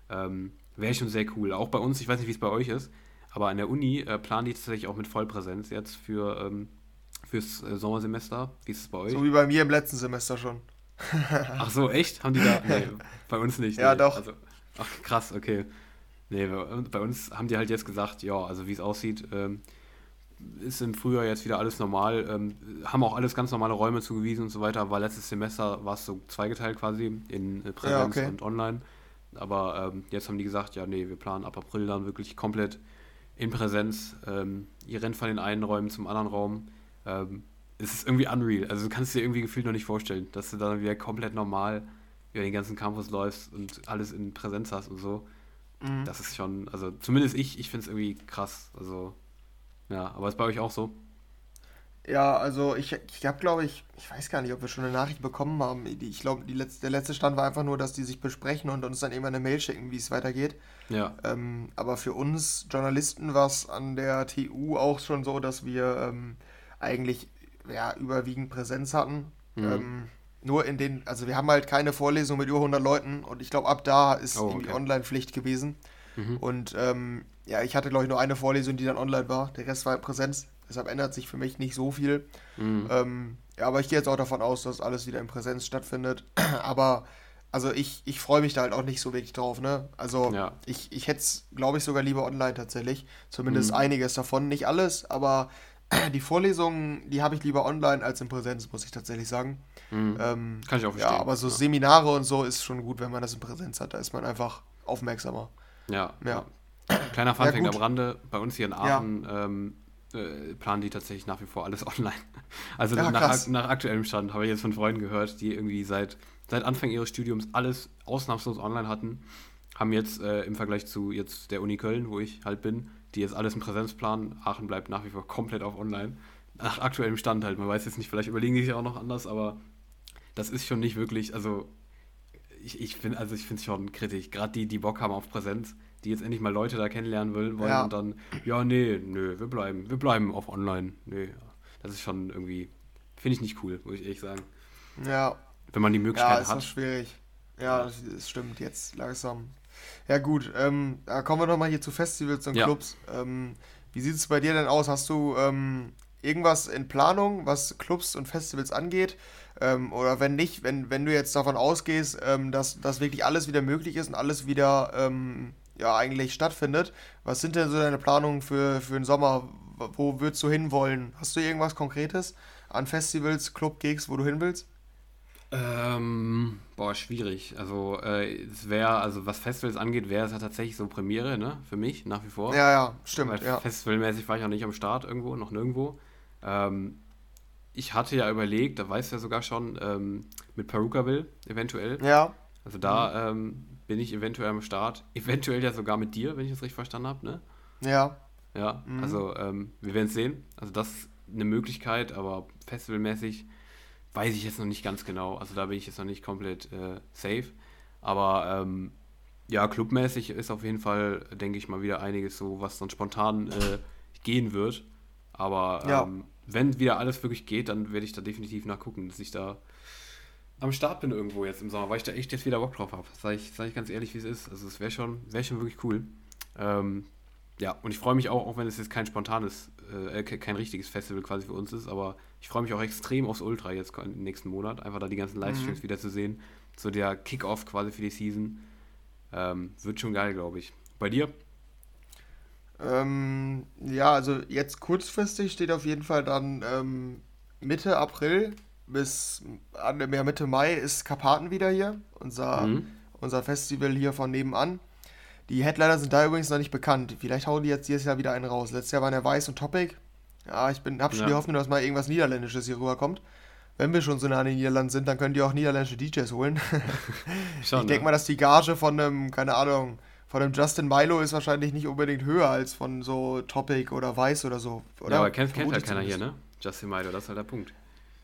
ähm, wäre schon sehr cool. Auch bei uns, ich weiß nicht, wie es bei euch ist, aber an der Uni äh, planen die tatsächlich auch mit Vollpräsenz jetzt für, ähm, fürs äh, Sommersemester. Wie ist es bei euch? So wie bei mir im letzten Semester schon. Ach so, echt? Haben die da? Nee, bei uns nicht. Ja, nee. doch. Also, ach, krass, okay. Nee, bei uns haben die halt jetzt gesagt, ja, also wie es aussieht, ähm, ist im Frühjahr jetzt wieder alles normal. Ähm, haben auch alles ganz normale Räume zugewiesen und so weiter. War letztes Semester war es so zweigeteilt quasi in äh, Präsenz okay. und online. Aber ähm, jetzt haben die gesagt, ja, nee, wir planen ab April dann wirklich komplett in Präsenz. Ähm, ihr rennt von den einen Räumen zum anderen Raum. Ähm, es ist irgendwie unreal. Also du kannst dir irgendwie gefühlt noch nicht vorstellen, dass du dann wieder komplett normal über den ganzen Campus läufst und alles in Präsenz hast und so. Mhm. Das ist schon, also zumindest ich, ich finde es irgendwie krass. Also, ja, aber ist bei euch auch so? Ja, also ich, ich habe, glaube ich, ich weiß gar nicht, ob wir schon eine Nachricht bekommen haben. Ich glaube, letzte, der letzte Stand war einfach nur, dass die sich besprechen und uns dann irgendwann eine Mail schicken, wie es weitergeht. Ja. Ähm, aber für uns Journalisten war es an der TU auch schon so, dass wir ähm, eigentlich ja, überwiegend Präsenz hatten. Mhm. Ähm, nur in den, also wir haben halt keine Vorlesung mit über 100 Leuten und ich glaube, ab da ist Oh, irgendwie okay. Online-Pflicht gewesen. Mhm. Und ähm, ja, ich hatte, glaube ich, nur eine Vorlesung, die dann online war. Der Rest war in Präsenz. Deshalb ändert sich für mich nicht so viel. Mhm. Ähm, ja, aber ich gehe jetzt auch davon aus, dass alles wieder in Präsenz stattfindet. aber also ich, ich freue mich da halt auch nicht so wirklich drauf, ne? Also Ja. ich, ich hätte es, glaube ich, sogar lieber online tatsächlich. Zumindest Mhm. einiges davon. Nicht alles, aber die Vorlesungen, die habe ich lieber online als in Präsenz, muss ich tatsächlich sagen. Mhm. Ähm, Kann ich auch verstehen. ja, aber so ja. Seminare und so ist schon gut, wenn man das in Präsenz hat. Da ist man einfach aufmerksamer. Ja, Ja. ja. Kleiner Ja, Funfact gut. am Rande, bei uns hier in Ja. Aachen ähm, äh, planen die tatsächlich nach wie vor alles online. Also Ja, nach, nach aktuellem Stand habe ich jetzt von Freunden gehört, die irgendwie seit, seit Anfang ihres Studiums alles ausnahmslos online hatten, haben jetzt äh, im Vergleich zu jetzt der Uni Köln, wo ich halt bin, die jetzt alles in Präsenz planen. Aachen bleibt nach wie vor komplett auf online. Nach aktuellem Stand halt. Man weiß jetzt nicht, vielleicht überlegen die sich auch noch anders, aber das ist schon nicht wirklich, also ich, ich finde also ich finde es schon kritisch. Gerade die, die Bock haben auf Präsenz, die jetzt endlich mal Leute da kennenlernen will, wollen Ja. und dann, ja, nee, nö, wir bleiben, wir bleiben auf online. Nee, das ist schon irgendwie, finde ich nicht cool, muss ich ehrlich sagen. Ja, Wenn man die Ja, Möglichkeit ist das hat. schwierig. Ja, das, das stimmt jetzt langsam. Ja gut, ähm, da kommen wir nochmal hier zu Festivals und Ja. Clubs. Ähm, wie sieht es bei dir denn aus? Hast du ähm, irgendwas in Planung, was Clubs und Festivals angeht? Ähm, oder wenn nicht, wenn, wenn du jetzt davon ausgehst, ähm, dass, dass wirklich alles wieder möglich ist und alles wieder ähm, ja, eigentlich stattfindet, was sind denn so deine Planungen für, für den Sommer? Wo würdest du hinwollen? Hast du irgendwas Konkretes an Festivals, Club-Gigs, wo du hin willst? Ähm, boah, schwierig. Also, äh, es wäre, also was Festivals angeht, wäre es ja tatsächlich so Premiere, ne? Für mich nach wie vor. Ja, ja, stimmt, Weil ja. Festivalmäßig war ich auch nicht am Start irgendwo, noch nirgendwo. Ähm, ich hatte ja überlegt, da weißt du ja sogar schon, ähm, mit Perukaville eventuell. Ja, Also da ähm, bin ich eventuell am Start. Eventuell ja sogar mit dir, wenn ich das richtig verstanden habe, ne? ja. Ja, Mhm. also ähm, wir werden es sehen. Also das ist eine Möglichkeit, aber festivalmäßig weiß ich jetzt noch nicht ganz genau. Also da bin ich jetzt noch nicht komplett äh, safe. Aber ähm, ja, clubmäßig ist auf jeden Fall, denke ich mal, wieder einiges so, was dann spontan äh, gehen wird. Aber Ja. ähm, wenn wieder alles wirklich geht, dann werde ich da definitiv nachgucken, dass ich da am Start bin irgendwo jetzt im Sommer, weil ich da echt jetzt wieder Bock drauf habe. Sag ich, sag ich ganz ehrlich, wie es ist. Also es wäre schon, wär schon wirklich cool. Ähm, ja, und ich freue mich auch, auch wenn es jetzt kein spontanes, äh, ke- kein richtiges Festival quasi für uns ist, aber ich freue mich auch extrem aufs Ultra jetzt im nächsten Monat, einfach da die ganzen Livestreams wieder zu sehen. So der Kick-Off quasi für die Season. Ähm, wird schon geil, glaube ich. Bei dir? Ähm, ja, also jetzt kurzfristig steht auf jeden Fall dann ähm, Mitte April bis an ja, Mitte Mai ist Karpaten wieder hier, unser, mhm. unser Festival hier von nebenan. Die Headliner sind da übrigens noch nicht bekannt. Vielleicht hauen die jetzt dieses Jahr wieder einen raus. Letztes Jahr waren der Weiß und Topic. Ja, ich bin, hab schon ja. die Hoffnung, dass mal irgendwas Niederländisches hier rüberkommt. Wenn wir schon so nah an den Niederlanden sind, dann können die auch niederländische DJs holen. schon, ich denke mal, dass die Gage von einem, keine Ahnung, von einem Justin Milo ist wahrscheinlich nicht unbedingt höher als von so Topic oder Weiß oder so. Oder? Ja, aber kennt, kennt halt keiner hier, ne? Justin Milo, das ist halt der Punkt.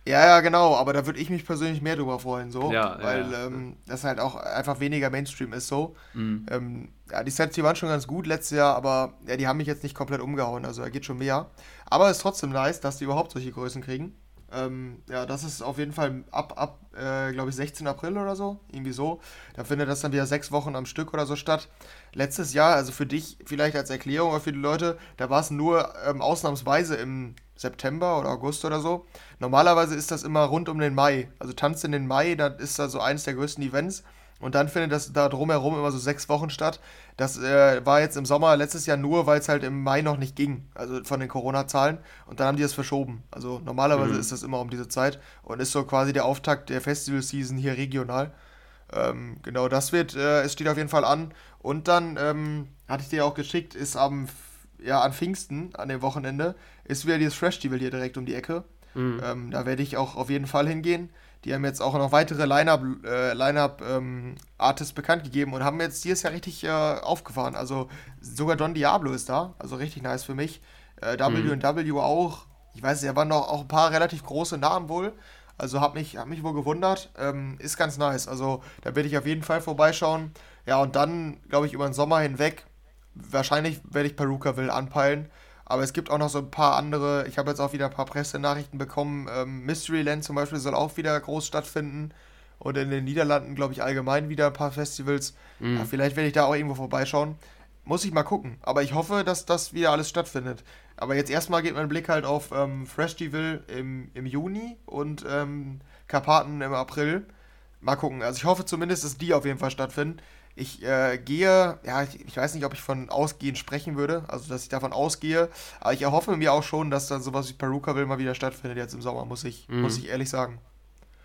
Ja, ja, genau, aber da würde ich mich persönlich mehr drüber freuen, so. Ja, weil ja, ähm, das halt auch einfach weniger Mainstream ist, so. Mhm. Ähm, ja, die Sets, die waren schon ganz gut letztes Jahr, aber ja, die haben mich jetzt nicht komplett umgehauen, also da geht schon mehr. Aber es ist trotzdem nice, dass die überhaupt solche Größen kriegen. Ähm, ja, das ist auf jeden Fall ab, ab äh, glaube ich, 16. April oder so, irgendwie so. Da findet das dann wieder sechs Wochen am Stück oder so statt. Letztes Jahr, also für dich vielleicht als Erklärung, aber für die Leute, da war es nur ähm, ausnahmsweise im September oder August oder so. Normalerweise ist das immer rund um den Mai. Also Tanz in den Mai, das ist da so eins der größten Events. Und dann findet das da drumherum immer so sechs Wochen statt. Das äh, war jetzt im Sommer letztes Jahr nur, weil es halt im Mai noch nicht ging, also von den Corona-Zahlen. Und dann haben die das verschoben. Also normalerweise mhm. ist das immer um diese Zeit und ist so quasi der Auftakt der Festival-Season hier regional. Ähm, genau, das wird, äh, es steht auf jeden Fall an. Und dann, ähm, hatte ich dir auch geschickt, ist am ja, an Pfingsten, an dem Wochenende, ist wieder dieses Fresh-Festival hier direkt um die Ecke. Mhm. Ähm, da werde ich auch auf jeden Fall hingehen. Die haben jetzt auch noch weitere Line-Up äh, Line ähm, bekannt gegeben und haben jetzt dieses Jahr richtig äh, aufgefahren. Also sogar Don Diablo ist da, also richtig nice für mich. Äh, W&W mhm. auch. Ich weiß, da waren noch auch ein paar relativ große Namen wohl. Also hat mich, hat mich wohl gewundert. Ähm, ist ganz nice. Also da werde ich auf jeden Fall vorbeischauen. Ja, und dann, glaube ich, über den Sommer hinweg wahrscheinlich werde ich Perukaville anpeilen. Aber es gibt auch noch so ein paar andere. Ich habe jetzt auch wieder ein paar Pressenachrichten bekommen. Ähm, Mysteryland zum Beispiel soll auch wieder groß stattfinden. Und in den Niederlanden, glaube ich, allgemein wieder ein paar Festivals. Mhm. Ja, vielleicht werde ich da auch irgendwo vorbeischauen. Muss ich mal gucken. Aber ich hoffe, dass das wieder alles stattfindet. Aber jetzt erstmal geht mein Blick halt auf ähm, Freshtival im, im Juni und ähm, Karpaten im April. Mal gucken. Also ich hoffe zumindest, dass die auf jeden Fall stattfinden. Ich äh, gehe, ja, ich, ich, weiß nicht, ob ich von Ausgehen sprechen würde, also dass ich davon ausgehe, aber ich erhoffe mir auch schon, dass dann sowas wie Perukaville mal wieder stattfindet jetzt im Sommer, muss ich, mhm. muss ich ehrlich sagen.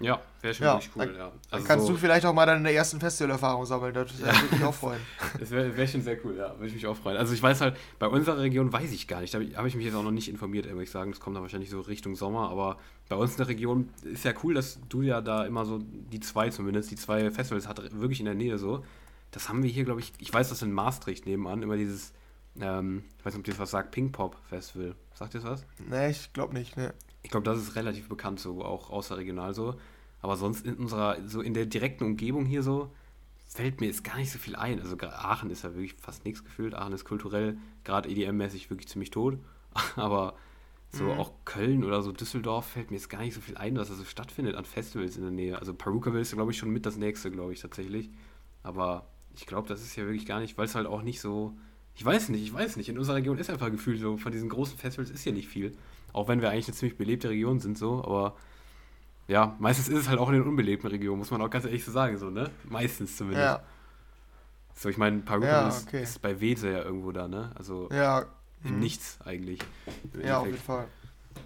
Ja, wäre schon ja, wirklich cool, dann, ja. Also dann kannst so du vielleicht auch mal deine ersten Festivalerfahrung sammeln, das, das würde mich auch freuen. Das wäre wär schon sehr cool, ja, würde ich mich auch freuen. Also ich weiß halt, bei unserer Region weiß ich gar nicht, da habe ich mich jetzt auch noch nicht informiert, würde ich sagen, das kommt dann wahrscheinlich so Richtung Sommer, aber bei uns in der Region ist ja cool, dass du ja da immer so die zwei zumindest, die zwei Festivals hat, wirklich in der Nähe so das haben wir hier, glaube ich, ich weiß, dass in Maastricht nebenan immer dieses, ähm, ich weiß nicht, ob dir das was sagt, Pink Pop Festival. Sagt dir das was? Nee, ich glaube nicht, ne. Ich glaube, das ist relativ bekannt so, auch außerregional so. Aber sonst in unserer, so in der direkten Umgebung hier so, fällt mir jetzt gar nicht so viel ein. Also Aachen ist ja wirklich fast nichts gefühlt. Aachen ist kulturell, gerade EDM-mäßig wirklich ziemlich tot. Aber so mhm. auch Köln oder so Düsseldorf fällt mir jetzt gar nicht so viel ein, was da so stattfindet an Festivals in der Nähe. Also Perukaville ist, glaube ich, schon mit das nächste, glaube ich, tatsächlich. Aber ich glaube, das ist ja wirklich gar nicht, weil es halt auch nicht so. Ich weiß nicht, ich weiß nicht. In unserer Region ist einfach gefühlt so, von diesen großen Festivals ist hier nicht viel. Auch wenn wir eigentlich eine ziemlich belebte Region sind, so, aber ja, meistens ist es halt auch in den unbelebten Regionen, muss man auch ganz ehrlich so sagen, so, ne? Meistens zumindest. Ja. So, ich meine, Parupa ja, okay. ist, ist, bei Wese ja irgendwo da, ne? Also ja. im hm. Nichts eigentlich. Ja, auf jeden Fall.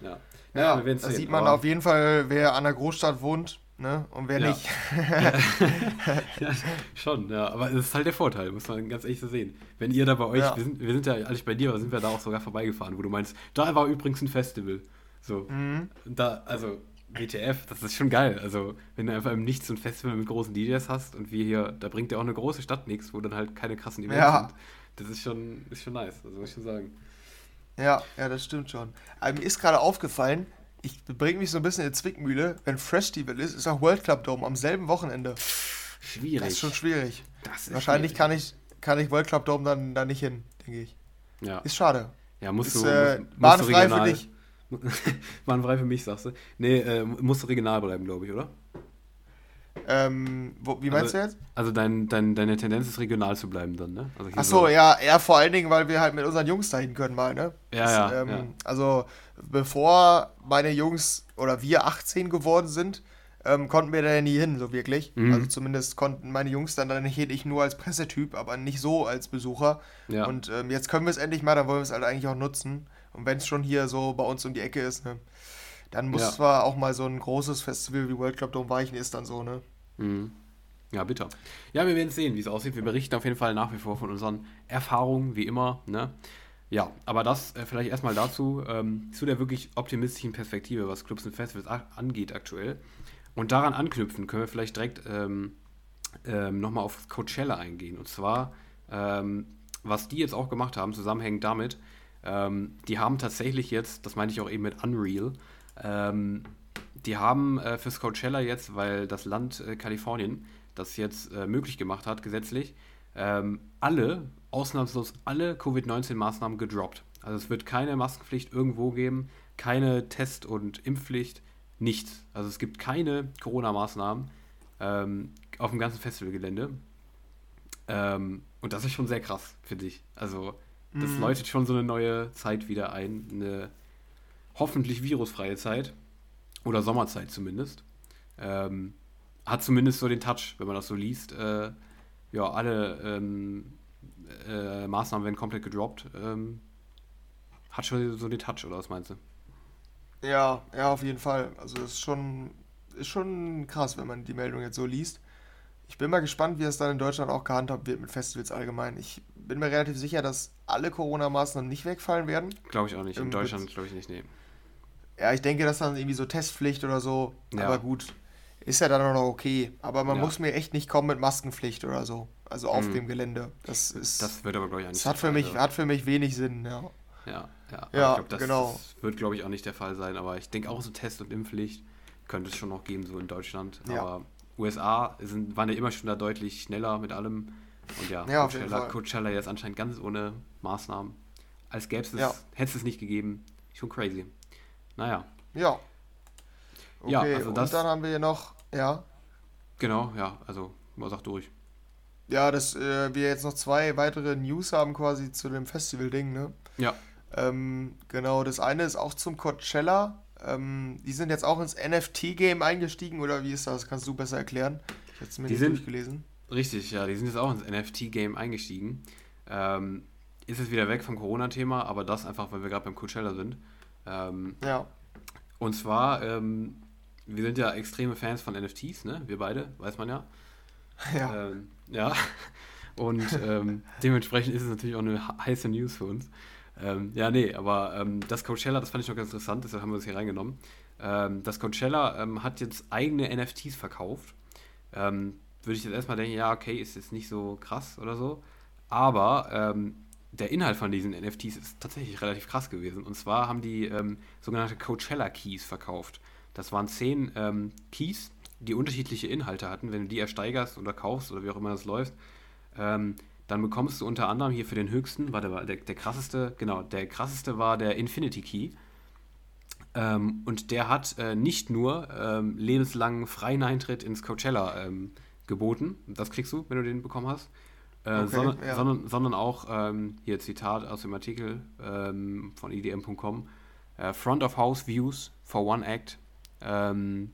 Ja, ja, ja da sehen. sieht man auf jeden Fall, wer an der Großstadt wohnt, Ne? Und wer ja. nicht. ja, schon, ja. Aber es ist halt der Vorteil, muss man ganz ehrlich so sehen. Wenn ihr da bei euch, ja. wir, sind, wir sind ja eigentlich bei dir, aber sind wir da auch sogar vorbeigefahren, wo du meinst, da war übrigens ein Festival. So. Mhm. Da, also, WTF, das ist schon geil. Also, wenn du einfach im Nichts ein Festival mit großen DJs hast und wir hier, da bringt ja auch eine große Stadt nichts, wo dann halt keine krassen Events ja. sind. Das ist schon, ist schon nice, also muss ich schon sagen. Ja, ja, das stimmt schon. Aber mir ist gerade aufgefallen, ich bringe mich so ein bisschen in die Zwickmühle. Wenn Festival ist, ist auch World Club Dome am selben Wochenende. Schwierig. Das ist schon schwierig. Ist Wahrscheinlich schwierig. kann ich, kann ich World Club Dome dann, dann nicht hin, denke ich. Ja. Ist schade. Ja, musst ist, du. Äh, musst, bahnfrei für dich. bahnfrei für mich, sagst du. Nee, äh, musst du regional bleiben, glaube ich, oder? Ähm, wo, wie meinst also, du jetzt? Also dein, dein, deine Tendenz ist regional zu bleiben dann, ne? Also Ach so, so, ja, eher vor allen Dingen, weil wir halt mit unseren Jungs dahin können mal, ne? Ja, das, ja, ähm, ja, Also bevor meine Jungs oder wir 18 geworden sind, ähm, konnten wir da ja nie hin, so wirklich. Mhm. Also zumindest konnten meine Jungs dann, dann nicht ich nur als Pressetyp, aber nicht so als Besucher. Ja. Und ähm, jetzt können wir es endlich mal, dann wollen wir es halt eigentlich auch nutzen. Und wenn es schon hier so bei uns um die Ecke ist, ne, dann muss ja. zwar auch mal so ein großes Festival wie World Club Dome weichen, ist dann so, ne? Mhm. Ja, bitter. Ja, wir werden sehen, wie es aussieht. Wir berichten auf jeden Fall nach wie vor von unseren Erfahrungen, wie immer, ne? Ja, aber das äh, vielleicht erstmal dazu, ähm, zu der wirklich optimistischen Perspektive, was Clubs und Festivals angeht aktuell. Und daran anknüpfen können wir vielleicht direkt ähm, ähm, nochmal auf Coachella eingehen. Und zwar, ähm, was die jetzt auch gemacht haben, zusammenhängend damit, ähm, die haben tatsächlich jetzt, das meinte ich auch eben mit Unreal, ähm, die haben äh, fürs Coachella jetzt, weil das Land äh, Kalifornien das jetzt äh, möglich gemacht hat, gesetzlich, ähm, alle, ausnahmslos alle Covid-19-Maßnahmen gedroppt. Also es wird keine Maskenpflicht irgendwo geben, keine Test- und Impfpflicht nichts. Also es gibt keine Corona-Maßnahmen ähm, auf dem ganzen Festivalgelände. Ähm, und das ist schon sehr krass, finde ich. Also das mhm. läutet schon so eine neue Zeit wieder ein. Eine hoffentlich virusfreie Zeit. Oder Sommerzeit zumindest. Ähm, hat zumindest so den Touch, wenn man das so liest. Äh, ja, alle ähm, äh, Maßnahmen werden komplett gedroppt. Ähm, hat schon so den Touch, oder was meinst du? Ja, ja, auf jeden Fall. Also es ist schon, ist schon krass, wenn man die Meldung jetzt so liest. Ich bin mal gespannt, wie es dann in Deutschland auch gehandhabt wird mit Festivals allgemein. Ich bin mir relativ sicher, dass alle Corona-Maßnahmen nicht wegfallen werden. Glaube ich auch nicht. In Deutschland glaube ich nicht, nee. Ja, ich denke, dass dann irgendwie so Testpflicht oder so. Ja. Aber gut, ist ja dann auch noch okay. Aber man ja. muss mir echt nicht kommen mit Maskenpflicht oder so. Also auf mhm. dem Gelände. Das ist. Das wird aber, glaube ich, auch nicht. Das hat für, mich, hat für mich wenig Sinn, ja. Ja, ja. ja ich glaub, das, genau. Das wird, glaube ich, auch nicht der Fall sein. Aber ich denke auch so Test- und Impfpflicht könnte es schon noch geben, so in Deutschland. Ja. Aber USA sind, waren ja immer schon da deutlich schneller mit allem. Und ja, ja Coachella, Coachella jetzt anscheinend ganz ohne Maßnahmen. Als gäbe es, ja. hätte es es nicht gegeben. Schon crazy. Naja. Ja. Okay, ja, also und das, dann haben wir hier noch, ja. Genau, ja, also, mal sag durch. Ja, dass äh, wir jetzt noch zwei weitere News haben quasi zu dem Festival-Ding, ne? Ja. Ähm, genau, das eine ist auch zum Coachella. Ähm, die sind jetzt auch ins NFT-Game eingestiegen, oder wie ist das? Kannst du besser erklären? Ich habe es mir die nicht sind, durchgelesen. Richtig, ja, die sind jetzt auch ins NFT-Game eingestiegen. Ähm, ist es wieder weg vom Corona-Thema, aber das einfach, weil wir gerade beim Coachella sind. Ähm, ja. Und zwar, ähm, wir sind ja extreme Fans von NFTs, ne? Wir beide, weiß man ja. Ja. Ähm, ja. Und ähm, dementsprechend ist es natürlich auch eine heiße News für uns. Ähm, ja, nee, aber ähm, das Coachella, das fand ich noch ganz interessant, deshalb haben wir das hier reingenommen. Das Coachella hat jetzt eigene NFTs verkauft. Würde ich jetzt erstmal denken, ja, okay, ist jetzt nicht so krass oder so. Aber ähm, der Inhalt von diesen NFTs ist tatsächlich relativ krass gewesen. Und zwar haben die sogenannte Coachella Keys verkauft. Das waren zehn Keys, die unterschiedliche Inhalte hatten. Wenn du die ersteigerst oder kaufst oder wie auch immer das läuft, ähm, dann bekommst du unter anderem hier für den höchsten, warte, der, der krasseste, genau, der krasseste war der Infinity Key. Ähm, und der hat äh, nicht nur ähm, lebenslangen freien Eintritt ins Coachella ähm, geboten, das kriegst du, wenn du den bekommen hast, okay, sondern, ja. sondern, sondern, auch, ähm, hier Zitat aus dem Artikel ähm, von idm.com, äh, Front of House Views for One Act, ähm,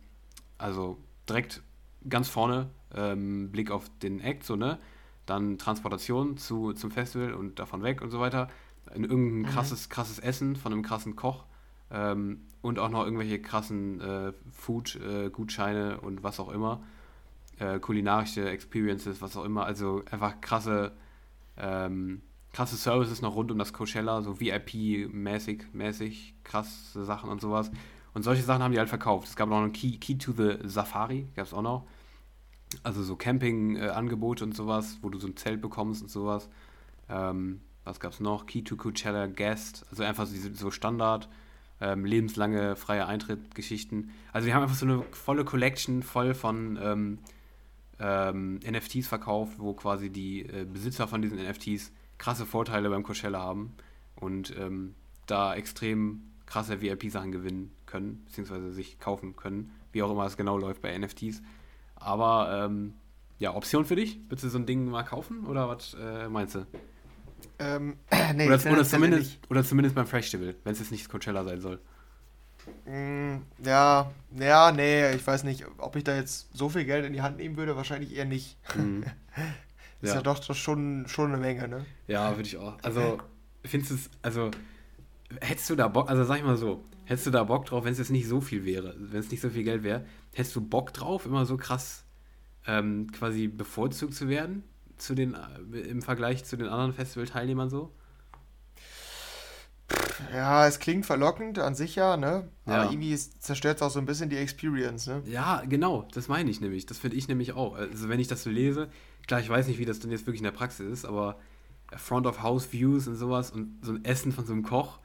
also direkt ganz vorne, Blick auf den Act, so, ne? dann Transportation zu, zum Festival und davon weg und so weiter. In irgendein mhm. krasses, krasses Essen von einem krassen Koch ähm, und auch noch irgendwelche krassen äh, Food-Gutscheine äh, und was auch immer. Äh, kulinarische Experiences, was auch immer. Also einfach krasse, ähm, krasse Services noch rund um das Coachella, so VIP-mäßig, mäßig, krasse Sachen und sowas. Und solche Sachen haben die halt verkauft. Es gab noch einen Key, Key to the Safari, gab es auch noch. Also so Camping-Angebote und sowas, wo du so ein Zelt bekommst und sowas. Ähm, was gab es noch? Key to Coachella Guest, also einfach so, so Standard, ähm, lebenslange freie Eintritt-Geschichten. Also wir haben einfach so eine volle Collection voll von ähm, ähm NFTs verkauft, wo quasi die äh, Besitzer von diesen NFTs krasse Vorteile beim Coachella haben und ähm, da extrem krasse VIP-Sachen gewinnen können, beziehungsweise sich kaufen können, wie auch immer es genau läuft bei NFTs. Aber ähm, ja, Option für dich? Willst du so ein Ding mal kaufen oder was äh, meinst du? Ähm, nee, oder, oder, zumindest, oder zumindest beim Festival, wenn es jetzt nicht Coachella sein soll. Mm, ja, ja, nee, ich weiß nicht, ob ich da jetzt so viel Geld in die Hand nehmen würde, wahrscheinlich eher nicht. Mhm. ist ja. ja, doch schon, schon eine Menge, ne? Ja, würde ich auch. Also, findest du es, also, hättest du da Bock, also sag ich mal so, hättest du da Bock drauf, wenn es jetzt nicht so viel wäre, wenn es nicht so viel Geld wäre, hättest du Bock drauf, immer so krass ähm, quasi bevorzugt zu werden zu den, äh, im Vergleich zu den anderen Festivalteilnehmern so? Ja, es klingt verlockend an sich ja, ne? Aber ja. irgendwie zerstört es auch so ein bisschen die Experience, ne? Ja, genau, das meine ich nämlich. Das finde ich nämlich auch. Also wenn ich das so lese, klar, ich weiß nicht, wie das dann jetzt wirklich in der Praxis ist, aber Front of House Views und sowas und so ein Essen von so einem Koch,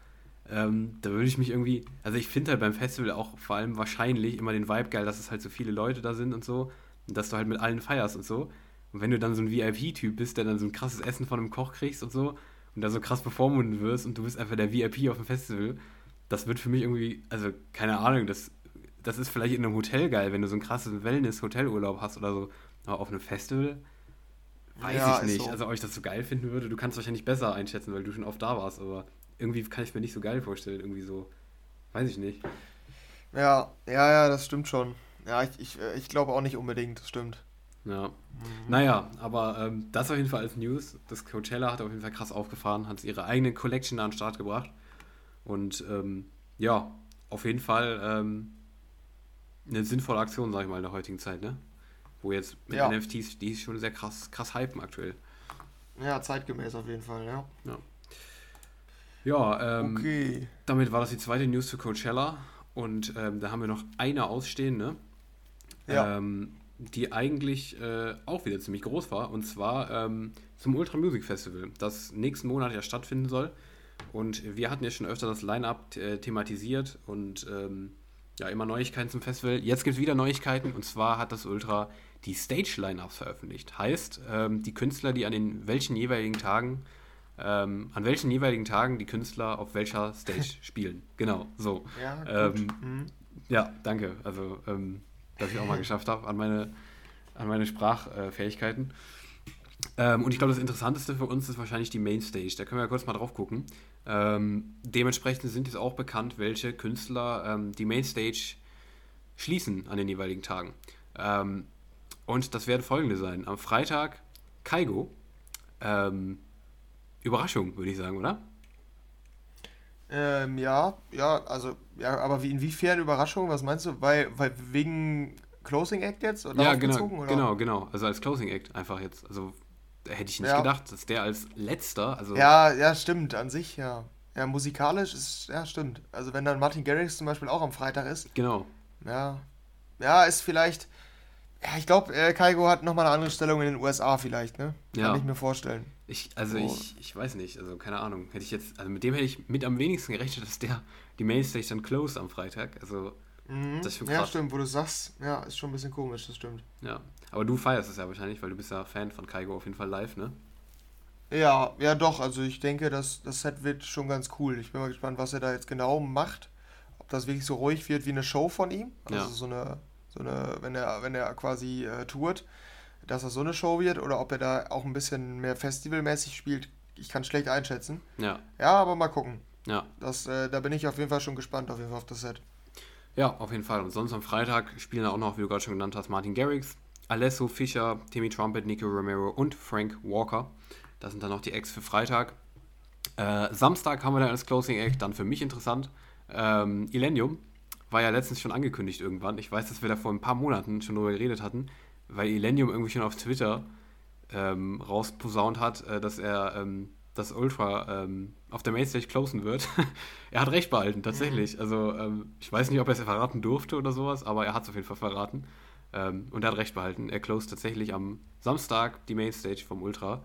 ähm, da würde ich mich irgendwie, also ich finde halt beim Festival auch vor allem wahrscheinlich immer den Vibe geil, dass es halt so viele Leute da sind und so und dass du halt mit allen feierst und so. Und wenn du dann so ein VIP-Typ bist, der dann so ein krasses Essen von einem Koch kriegst und so und da so krass performen wirst und du bist einfach der VIP auf dem Festival, das wird für mich irgendwie, also keine Ahnung, das, das ist vielleicht in einem Hotel geil, wenn du so einen krassen Wellness-Hotelurlaub hast oder so, aber auf einem Festival weiß ja, ich nicht. So. Also, ob ich das so geil finden würde, du kannst es wahrscheinlich besser einschätzen, weil du schon oft da warst, aber irgendwie kann ich mir nicht so geil vorstellen, irgendwie so, weiß ich nicht. Ja, ja, ja, das stimmt schon. Ja, ich, ich, ich glaube auch nicht unbedingt, das stimmt. Ja. Mhm. Naja, aber ähm, das auf jeden Fall als News. Das Coachella hat auf jeden Fall krass aufgefahren, hat ihre eigene Collection an den Start gebracht. Und ähm, ja, auf jeden Fall ähm, eine sinnvolle Aktion, sag ich mal, in der heutigen Zeit, ne? Wo jetzt mit ja. NFTs, die ist schon sehr krass, krass hypen aktuell. Ja, zeitgemäß auf jeden Fall, ja. Ja, ja ähm, okay. damit war das die zweite News zu Coachella. Und ähm, da haben wir noch eine ausstehende. Ja. Ähm, die eigentlich äh, auch wieder ziemlich groß war, und zwar ähm, zum Ultra Music Festival, das nächsten Monat ja stattfinden soll. Und wir hatten ja schon öfter das Line-Up äh, thematisiert und ähm, ja, immer Neuigkeiten zum Festival. Jetzt gibt es wieder Neuigkeiten, und zwar hat das Ultra die Stage-Line-Ups veröffentlicht. Heißt, ähm, die Künstler, die an den welchen jeweiligen Tagen, ähm, an welchen jeweiligen Tagen die Künstler auf welcher Stage spielen. Genau, so. Ja, ähm, mhm. ja danke. Also, dass ich auch mal geschafft habe an meine, an meine Sprachfähigkeiten. Ähm, und ich glaube, das Interessanteste für uns ist wahrscheinlich die Mainstage. Da können wir ja kurz mal drauf gucken. Ähm, dementsprechend sind jetzt auch bekannt, welche Künstler ähm, die Mainstage schließen an den jeweiligen Tagen. Ähm, und das werden folgende sein. Am Freitag Kaigo. Ähm, Überraschung, würde ich sagen, oder? Ähm, ja, ja, also, ja, aber wie, inwiefern Überraschung? Was meinst du? Weil, weil wegen Closing Act jetzt? Oder ja, genau, oder? genau, genau. Also als Closing Act einfach jetzt. Also hätte ich nicht ja. gedacht, dass der als letzter, also. Ja, ja, stimmt, an sich, ja. Ja, musikalisch ist, ja, stimmt. Also wenn dann Martin Garrix zum Beispiel auch am Freitag ist. Genau. Ja. Ja, ist vielleicht. Ja, ich glaube, äh, Kaigo hat nochmal eine andere Stellung in den USA vielleicht, ne? Kann ja. ich mir vorstellen. Ich, also oh. ich, ich weiß nicht, also keine Ahnung. Hätte ich jetzt, also mit dem hätte ich mit am wenigsten gerechnet, dass der die Mainstage dann closed am Freitag. Also mhm. das ist schon krass. Ja, stimmt, wo du sagst, ja, ist schon ein bisschen komisch, das stimmt. Ja. Aber du feierst es ja wahrscheinlich, weil du bist ja Fan von Kaigo auf jeden Fall live, ne? Ja, ja doch, also ich denke, das, das Set wird schon ganz cool. Ich bin mal gespannt, was er da jetzt genau macht. Ob das wirklich so ruhig wird wie eine Show von ihm. Also ja. so eine, so eine, wenn er, wenn er quasi äh, tourt dass das so eine Show wird oder ob er da auch ein bisschen mehr festivalmäßig spielt, ich kann schlecht einschätzen. Ja. Ja, aber mal gucken. Ja. Das, äh, da bin ich auf jeden Fall schon gespannt, auf jeden Fall auf das Set. Ja, auf jeden Fall. Und sonst am Freitag spielen auch noch, wie du gerade schon genannt hast, Martin Garrix, Alesso Fischer, Timmy Trumpet, Nico Romero und Frank Walker. Das sind dann noch die Acts für Freitag. Äh, Samstag haben wir dann als Closing Act, dann für mich interessant. Ähm, Illenium war ja letztens schon angekündigt irgendwann. Ich weiß, dass wir da vor ein paar Monaten schon drüber geredet hatten weil Elenium irgendwie schon auf Twitter ähm, rausposaunt hat, äh, dass er ähm, das Ultra ähm, auf der Mainstage closen wird. er hat recht behalten, tatsächlich. Mhm. Also ähm, ich weiß nicht, ob er es verraten durfte oder sowas, aber er hat es auf jeden Fall verraten. Ähm, und er hat recht behalten. Er closed tatsächlich am Samstag die Mainstage vom Ultra.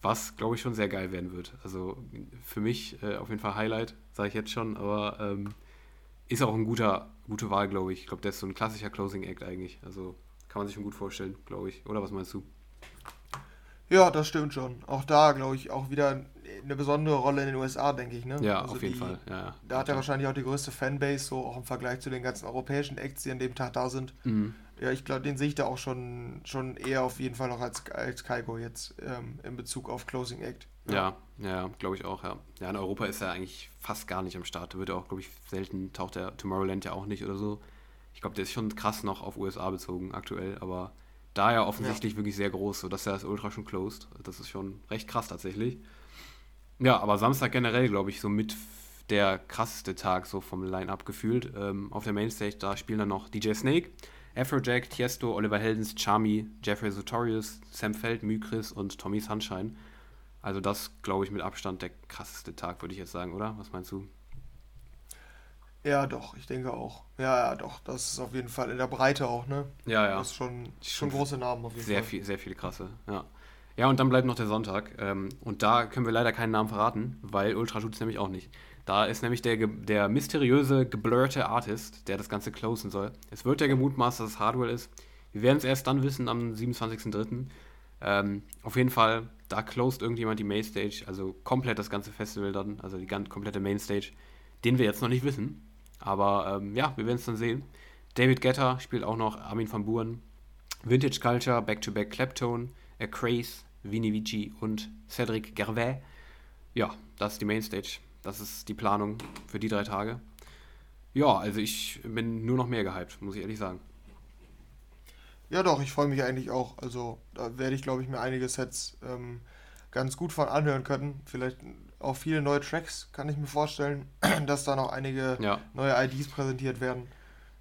Was, glaube ich, schon sehr geil werden wird. Also für mich äh, auf jeden Fall Highlight, sage ich jetzt schon, aber ähm, ist auch ein guter, gute Wahl, glaube ich. Ich glaube, der ist so ein klassischer Closing Act eigentlich. Also kann man sich schon gut vorstellen, glaube ich. Oder was meinst du? Ja, das stimmt schon. Auch da, glaube ich, auch wieder eine besondere Rolle in den USA, denke ich. Ne? Ja, also auf jeden die, Fall. Ja, da hat er wahrscheinlich auch die größte Fanbase, so auch im Vergleich zu den ganzen europäischen Acts, die an dem Tag da sind. Mhm. Ja, ich glaube, den sehe ich da auch schon, schon eher auf jeden Fall noch als, als Kaigo jetzt ähm, in Bezug auf Closing Act. Ja, ja, ja glaube ich auch, ja. Ja, in Europa ist er eigentlich fast gar nicht am Start. Da wird er auch, glaube ich, selten, taucht der Tomorrowland ja auch nicht oder so. Ich glaube, der ist schon krass noch auf USA bezogen aktuell, aber da ja offensichtlich ja. wirklich sehr groß, sodass er das Ultra schon closed. Das ist schon recht krass tatsächlich. Ja, aber Samstag generell, glaube ich, so mit der krasseste Tag so vom Line-Up gefühlt. Ähm, auf der Mainstage, da spielen dann noch DJ Snake, Afrojack, Tiesto, Oliver Heldens, Charmy, Jeffrey Sotorius, Sam Feld, Mykris und Tommy Sunshine. Also das, glaube ich, mit Abstand der krasseste Tag, würde ich jetzt sagen, oder? Was meinst du? Ja, doch, ich denke auch. Ja, ja, doch, das ist auf jeden Fall in der Breite auch, ne? Ja, ja. Das ist schon, schon große Namen auf jeden sehr Fall. Viel, sehr viele krasse, ja. Ja, und dann bleibt noch der Sonntag. Ähm, und da können wir leider keinen Namen verraten, weil Ultra tut es nämlich auch nicht. Da ist nämlich der, der mysteriöse, geblurrte Artist, der das Ganze closen soll. Es wird ja gemutmaßt, dass es Hardware ist. Wir werden es erst dann wissen, am 27.03. Ähm, auf jeden Fall, da closed irgendjemand die Mainstage, also komplett das ganze Festival dann, also die ganze, komplette Mainstage, den wir jetzt noch nicht wissen. Aber ähm, ja, wir werden es dann sehen. David Getter spielt auch noch Armin van Buren. Vintage Culture, Back-to-Back Claptone, A Craze, Vini Vici und Cedric Gervais. Ja, das ist die Mainstage. Das ist die Planung für die drei Tage. Ja, also ich bin nur noch mehr gehypt, muss ich ehrlich sagen. Ja, doch, ich freue mich eigentlich auch. Also da werde ich, glaube ich, mir einige Sets ähm, ganz gut von anhören können. Vielleicht auch viele neue Tracks, kann ich mir vorstellen, dass da noch einige ja. neue IDs präsentiert werden.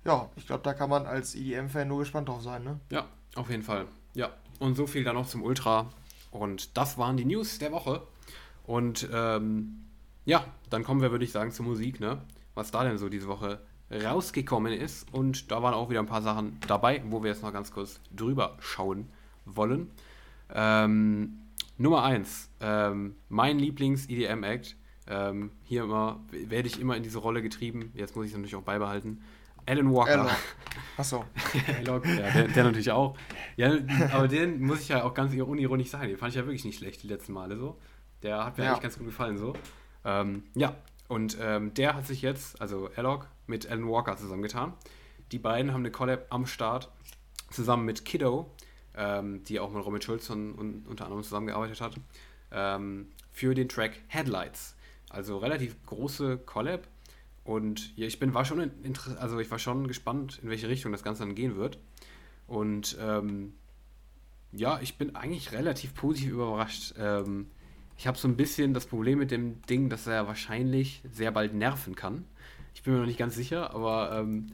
Ja, ich glaube, da kann man als EDM-Fan nur gespannt drauf sein, ne? Ja, auf jeden Fall. Ja, und so viel dann noch zum Ultra. Und das waren die News der Woche. Und ähm, ja, dann kommen wir, würde ich sagen, zur Musik, ne? Was da denn so diese Woche rausgekommen ist. Und da waren auch wieder ein paar Sachen dabei, wo wir jetzt noch ganz kurz drüber schauen wollen. Ähm, Nummer 1, ähm, mein Lieblings-EDM-Act. Ähm, hier immer werde ich immer in diese Rolle getrieben. Jetzt muss ich es natürlich auch beibehalten. Alan Walker. Achso. ja, der, der, natürlich auch. Ja, aber den muss ich ja auch ganz unironisch sagen. Den fand ich ja wirklich nicht schlecht die letzten Male so. Der hat mir ja. eigentlich ganz gut gefallen so. Ähm, ja, und ähm, der hat sich jetzt, also Alok, mit Alan Walker zusammengetan. Die beiden haben eine Collab am Start, zusammen mit Kiddo, ähm, die auch mit Robin Schulz und, und, unter anderem zusammengearbeitet hat, ähm, für den Track Headlights. Also relativ große Collab. Und ja, ich bin, war schon also ich war schon gespannt, in welche Richtung das Ganze dann gehen wird. Und ähm, ja, ich bin eigentlich relativ positiv überrascht. Ähm, ich habe so ein bisschen das Problem mit dem Ding, dass er wahrscheinlich sehr bald nerven kann. Ich bin mir noch nicht ganz sicher, aber ähm,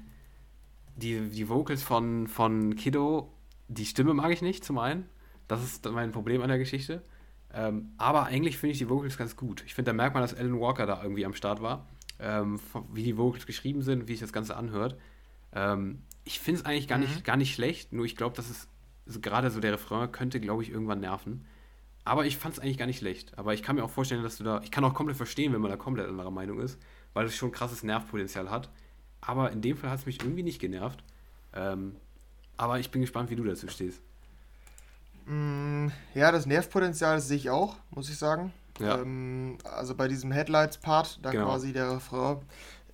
die, die Vocals von, von Kiddo, die Stimme mag ich nicht, zum einen. Das ist mein Problem an der Geschichte. Ähm, aber eigentlich finde ich die Vocals ganz gut. Ich finde, da merkt man, dass Alan Walker da irgendwie am Start war. Ähm, wie die Vocals geschrieben sind, wie sich das Ganze anhört. Ähm, ich finde es eigentlich gar, mhm. nicht, gar nicht schlecht, nur ich glaube, dass es also gerade so der Refrain könnte, glaube ich, irgendwann nerven. Aber ich fand es eigentlich gar nicht schlecht. Aber ich kann mir auch vorstellen, dass du da. Ich kann auch komplett verstehen, wenn man da komplett anderer Meinung ist, weil es schon krasses Nervpotenzial hat. Aber in dem Fall hat es mich irgendwie nicht genervt. Ähm, aber ich bin gespannt, wie du dazu stehst. Mm, ja, das Nervpotenzial sehe ich auch, muss ich sagen. Ja. Ähm, also bei diesem Headlights-Part, da genau. quasi der Refrain,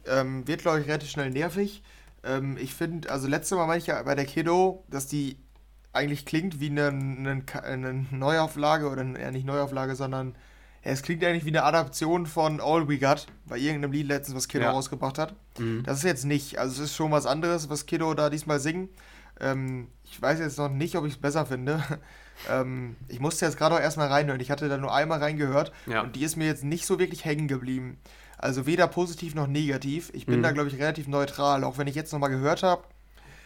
ähm, wird, glaube ich, relativ schnell nervig. Ähm, ich finde, also letztes Mal meine ich ja bei der Kiddo, dass die eigentlich klingt wie eine, eine, eine Neuauflage oder eher nicht Neuauflage, sondern ja, es klingt eigentlich wie eine Adaption von All We Got bei irgendeinem Lied letztens, was Kiddo ja. rausgebracht hat. Mhm. Das ist jetzt nicht, also es ist schon was anderes, was Kiddo da diesmal singt. Ähm, ich weiß jetzt noch nicht, ob ich es besser finde. ähm, ich musste jetzt gerade auch erstmal reinhören. Ich hatte da nur einmal reingehört ja. und die ist mir jetzt nicht so wirklich hängen geblieben. Also weder positiv noch negativ. Ich bin mhm. da, glaube ich, relativ neutral. Auch wenn ich jetzt nochmal gehört habe,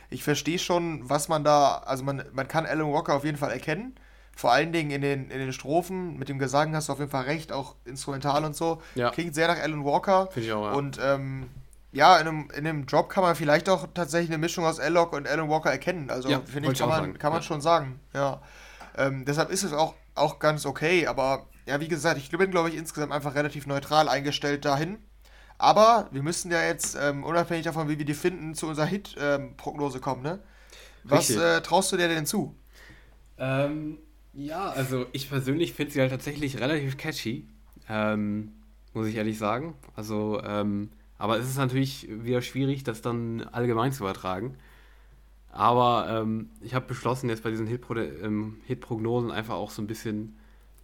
ich verstehe schon, was man da, also man, man kann Alan Walker auf jeden Fall erkennen. Vor allen Dingen in den, in den Strophen, mit dem Gesang hast du auf jeden Fall recht, auch instrumental und so. Ja. Klingt sehr nach Alan Walker. Finde ich auch, ja. Und ähm, ja, in einem, in einem Drop kann man vielleicht auch tatsächlich eine Mischung aus Alok und Alan Walker erkennen. Also ja, finde ich, kann man, kann man ja. schon sagen. Ja. Ähm, deshalb ist es auch, auch ganz okay, aber ja, wie gesagt, ich bin, glaube ich, insgesamt einfach relativ neutral eingestellt dahin. Aber wir müssen ja jetzt, ähm, unabhängig davon, wie wir die finden, zu unserer Hit-Prognose kommen, ne? Was äh, traust du dir denn zu? Ähm, ja, also ich persönlich finde sie halt tatsächlich relativ catchy, ähm, muss ich ehrlich sagen. Also, ähm, aber es ist natürlich wieder schwierig, das dann allgemein zu übertragen. Aber ähm, ich habe beschlossen, jetzt bei diesen ähm, Hitprognosen einfach auch so ein bisschen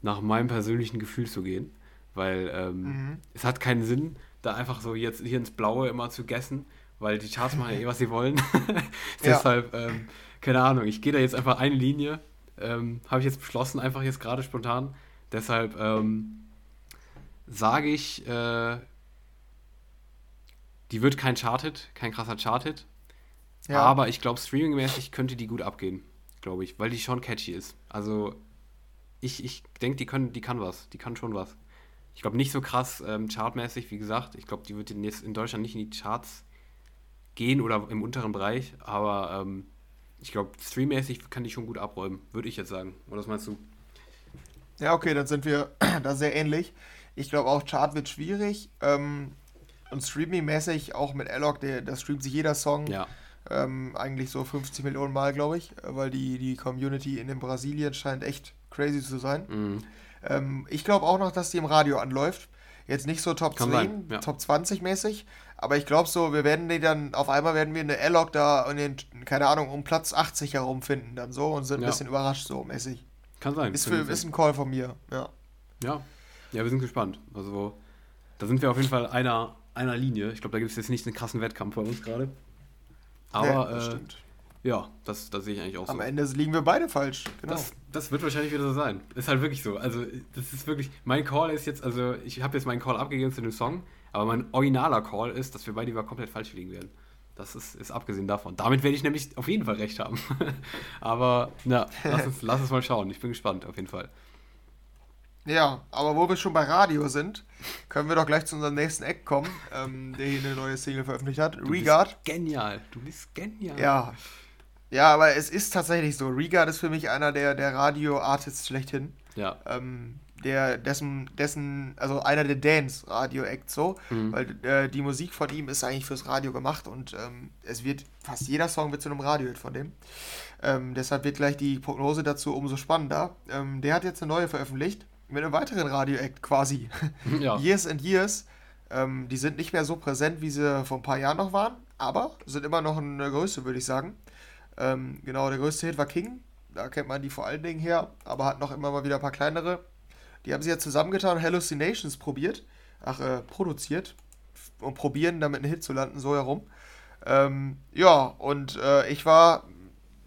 nach meinem persönlichen Gefühl zu gehen. Weil ähm, mhm. es hat keinen Sinn, da einfach so jetzt hier ins Blaue immer zu gessen, weil die Charts machen ja eh, was sie wollen. Deshalb, ähm, keine Ahnung, ich gehe da jetzt einfach eine Linie. Ähm, habe ich jetzt beschlossen, einfach jetzt gerade spontan. Deshalb ähm, sage ich, äh, die wird kein Charted, kein krasser Charted. Ja. Aber ich glaube, streamingmäßig könnte die gut abgehen, glaube ich, weil die schon catchy ist. Also ich, ich denke, die, die kann was, die kann schon was. Ich glaube nicht so krass ähm, chartmäßig, wie gesagt. Ich glaube, die wird jetzt in Deutschland nicht in die Charts gehen oder im unteren Bereich, aber ähm, ich glaube, streammäßig kann die schon gut abräumen, würde ich jetzt sagen. Oder was meinst du? Ja, okay, dann sind wir da sehr ähnlich. Ich glaube auch, Chart wird schwierig. Ähm, und streaming-mäßig auch mit Alloc, da streamt sich jeder Song. Ja. Ähm, eigentlich so 50 Millionen Mal, glaube ich, weil die, die Community in den Brasilien scheint echt crazy zu sein. Mhm. Ähm, ich glaube auch noch, dass die im Radio anläuft. Jetzt nicht so Top Kann 10, ja. Top 20 mäßig, aber ich glaube so, wir werden die dann, auf einmal werden wir eine Airlock da in den, keine Ahnung, um Platz 80 herum finden dann so und sind ja. ein bisschen überrascht so mäßig. Kann sein. Ist, für, ist ein Call von mir, ja. Ja, ja, wir sind gespannt. Also, da sind wir auf jeden Fall einer, einer Linie. Ich glaube, da gibt es jetzt nicht einen krassen Wettkampf bei uns gerade. Aber, nee, das äh, stimmt. Ja, das, das sehe ich eigentlich auch Am so. Am Ende liegen wir beide falsch, genau. Das, das, wird wahrscheinlich wieder so sein. Ist halt wirklich so. Also, das ist wirklich, mein Call ist jetzt, also ich habe jetzt meinen Call abgegeben zu dem Song, aber mein originaler Call ist, dass wir beide über komplett falsch liegen werden. Das ist, ist abgesehen davon. Damit werde ich nämlich auf jeden Fall recht haben. aber, na, lass uns, lass uns mal schauen. Ich bin gespannt, auf jeden Fall. Ja, aber wo wir schon bei Radio sind, können wir doch gleich zu unserem nächsten Eck kommen, ähm, der hier eine neue Single veröffentlicht hat. Du Regard. Bist genial, du bist genial. Ja, ja, aber es ist tatsächlich so. Regard ist für mich einer der, der Radio-Artists schlechthin. Ja. Ähm, der, dessen, dessen, also einer der Dance-Radio-Acts so, mhm. weil äh, die Musik von ihm ist eigentlich fürs Radio gemacht und ähm, es wird, fast jeder Song wird zu einem Radio-Hit von dem. Ähm, deshalb wird gleich die Prognose dazu umso spannender. Ähm, der hat jetzt eine neue veröffentlicht, mit einem weiteren Radio-Act quasi. Ja. Years and Years. Ähm, die sind nicht mehr so präsent, wie sie vor ein paar Jahren noch waren, aber sind immer noch eine Größe, würde ich sagen. Ähm, genau, der größte Hit war King. Da kennt man die vor allen Dingen her, aber hat noch immer mal wieder ein paar kleinere. Die haben sie jetzt zusammengetan, Hallucinations probiert. Ach, äh, produziert. Und probieren, damit einen Hit zu landen, so herum. Ähm, ja, und äh, ich war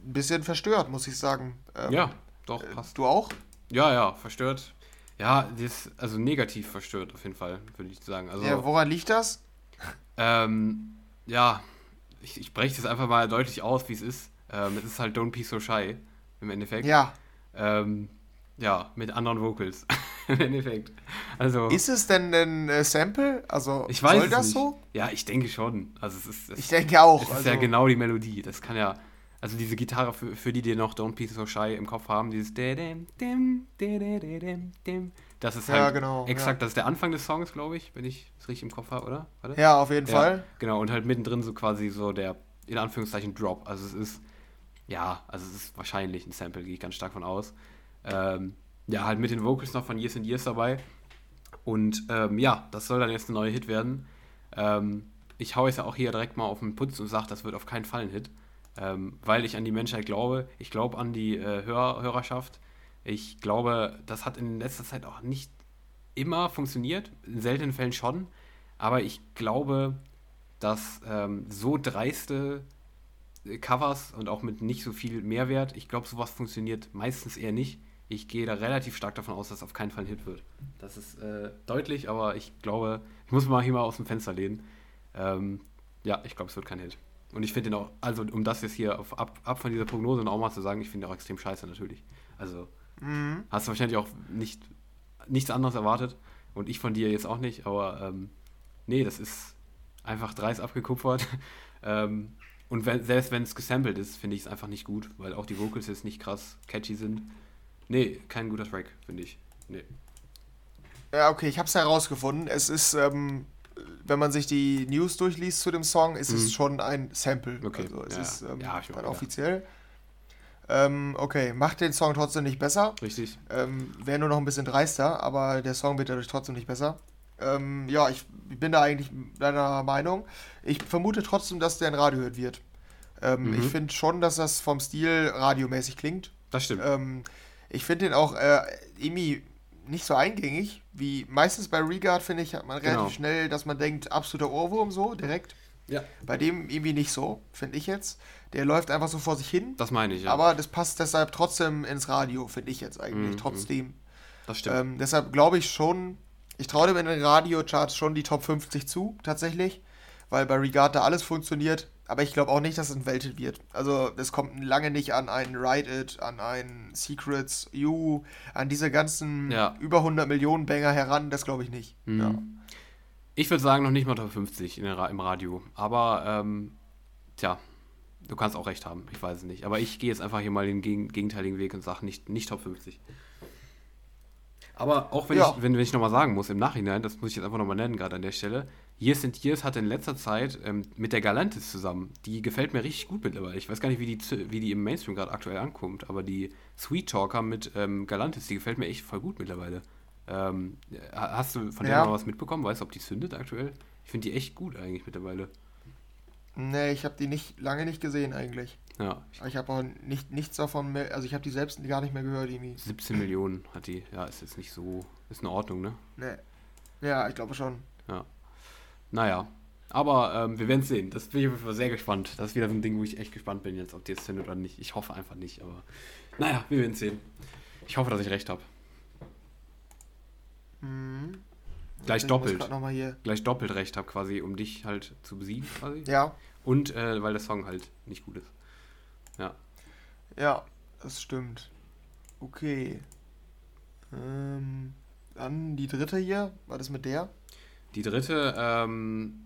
ein bisschen verstört, muss ich sagen. Ähm, ja, doch, passt. du auch? Ja, ja, verstört. Ja, das, also negativ verstört auf jeden Fall, würde ich sagen. Also, ja, woran liegt das? Ähm, ja, ich, ich breche das einfach mal deutlich aus, wie es ist. Ähm, es ist halt Don't Be So Shy im Endeffekt. Ja. Ähm, ja, mit anderen Vocals. Im Endeffekt. Also, ist es denn ein äh, Sample? Also ich weiß soll das nicht. so? Ja, ich denke schon. Also es ist, es, ich denke auch. Es ist also, ja genau die Melodie. Das kann ja. Also diese Gitarre, für, für die, die noch Don't Be So Shy im Kopf haben, dieses Das ist halt ja, genau, exakt, ja. das ist der Anfang des Songs, glaube ich, wenn ich es richtig im Kopf habe, oder? Warte? Ja, auf jeden ja, Fall. Genau, und halt mittendrin so quasi so der, in Anführungszeichen, Drop. Also es ist ja, also es ist wahrscheinlich ein Sample, gehe ich ganz stark von aus. Ähm, ja, halt mit den Vocals noch von Years and Years dabei. Und ähm, ja, das soll dann jetzt ein neuer Hit werden. Ähm, ich haue es ja auch hier direkt mal auf den Putz und sage, das wird auf keinen Fall ein Hit. Ähm, weil ich an die Menschheit glaube. Ich glaube an die äh, Hör Hörerschaft. Ich glaube, das hat in letzter Zeit auch nicht immer funktioniert. In seltenen Fällen schon. Aber ich glaube, dass ähm, so dreiste Covers und auch mit nicht so viel Mehrwert. Ich glaube, sowas funktioniert meistens eher nicht. Ich gehe da relativ stark davon aus, dass es auf keinen Fall ein Hit wird. Das ist äh, deutlich, aber ich glaube, ich muss mal hier mal aus dem Fenster lehnen. Ähm, ja, ich glaube, es wird kein Hit. Und ich finde ihn auch, also um das jetzt hier auf, ab, ab von dieser Prognose auch mal zu sagen, ich finde ihn auch extrem scheiße natürlich. Also mhm. hast du wahrscheinlich auch nicht, nichts anderes erwartet und ich von dir jetzt auch nicht, aber ähm, nee, das ist einfach dreist abgekupfert. ähm, und wenn, selbst wenn es gesampelt ist, finde ich es einfach nicht gut, weil auch die Vocals jetzt nicht krass catchy sind. Nee, kein guter Track, finde ich. Nee. Ja, okay, ich habe es herausgefunden. Es ist, ähm, wenn man sich die News durchliest zu dem Song, ist mhm. es schon ein Sample. Okay. Also es ja. ist ähm, ja, dann offiziell. Ähm, okay, macht den Song trotzdem nicht besser. Richtig. Ähm, Wäre nur noch ein bisschen dreister, aber der Song wird dadurch trotzdem nicht besser. Ähm, ja, ich bin da eigentlich deiner Meinung. Ich vermute trotzdem, dass der ein Radiohit wird. Ähm, mhm. Ich finde schon, dass das vom Stil radiomäßig klingt. Das stimmt. Ähm, ich finde den auch äh, irgendwie nicht so eingängig, wie meistens bei Regard, finde ich, hat man relativ genau. schnell, dass man denkt, absoluter Ohrwurm so, direkt. Ja. Bei dem irgendwie nicht so, finde ich jetzt. Der läuft einfach so vor sich hin. Das meine ich, ja. Aber das passt deshalb trotzdem ins Radio, finde ich jetzt eigentlich, mhm. trotzdem. Das stimmt. Ähm, deshalb glaube ich schon, ich traue dem in den Radiocharts schon die Top 50 zu, tatsächlich. Weil bei Regard da alles funktioniert. Aber ich glaube auch nicht, dass es entweltet wird. Also, es kommt lange nicht an einen Ride It, an einen Secrets, You, an diese ganzen ja. über 100 Millionen Banger heran. Das glaube ich nicht. Mhm. Ja. Ich würde sagen, noch nicht mal Top 50 der, im Radio. Aber, ähm, tja, du kannst auch recht haben. Ich weiß es nicht. Aber ich gehe jetzt einfach hier mal den gegenteiligen Weg und sage nicht, nicht Top 50. Aber auch wenn ja. ich, wenn, wenn ich nochmal sagen muss, im Nachhinein, das muss ich jetzt einfach nochmal nennen, gerade an der Stelle, Years and Years hatte in letzter Zeit ähm, mit der Galantis zusammen. Die gefällt mir richtig gut mittlerweile. Ich weiß gar nicht, wie die, wie die im Mainstream gerade aktuell ankommt, aber die Sweet Talker mit ähm, Galantis, die gefällt mir echt voll gut mittlerweile. Ähm, hast du von der ja. mal was mitbekommen? Weißt du, ob die zündet aktuell? Ich finde die echt gut eigentlich mittlerweile. Nee, ich habe die nicht lange nicht gesehen eigentlich. Ja. Ich, habe auch nicht, nichts davon mehr, also ich habe die selbst gar nicht mehr gehört irgendwie. 17 Millionen hat die. Ja, ist jetzt nicht so, ist in Ordnung, ne? Nee. Ja, ich glaube schon. Ja. Naja. Aber ähm, wir werden es sehen. Das bin ich auf jeden Fall sehr gespannt. Das ist wieder so ein Ding, wo ich echt gespannt bin jetzt, ob die jetzt findet oder nicht. Ich hoffe einfach nicht, aber naja, wir werden es sehen. Ich hoffe, dass ich recht habe. Mhm. Gleich doppelt. Gleich doppelt recht habe, quasi, um dich halt zu besiegen, quasi. Ja. Und äh, weil der Song halt nicht gut ist. Ja. Ja, das stimmt. Okay. Ähm, dann die dritte hier. War das mit der? Die dritte ähm,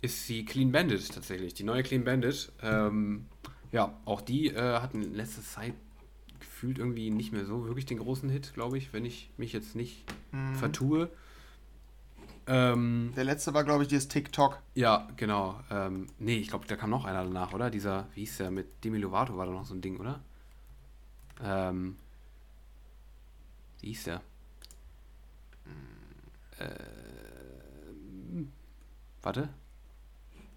ist die Clean Bandit tatsächlich. Die neue Clean Bandit. Ähm, ja, auch die äh, hatten in letzter Zeit gefühlt irgendwie nicht mehr so wirklich den großen Hit, glaube ich, wenn ich mich jetzt nicht mhm. vertue. Ähm, der letzte war, glaube ich, dieses TikTok. Ja, genau. Ähm, nee, ich glaube, da kam noch einer danach, oder? Dieser, wie hieß der, mit Demi Lovato war da noch so ein Ding, oder? Ähm, wie hieß der? Äh, warte.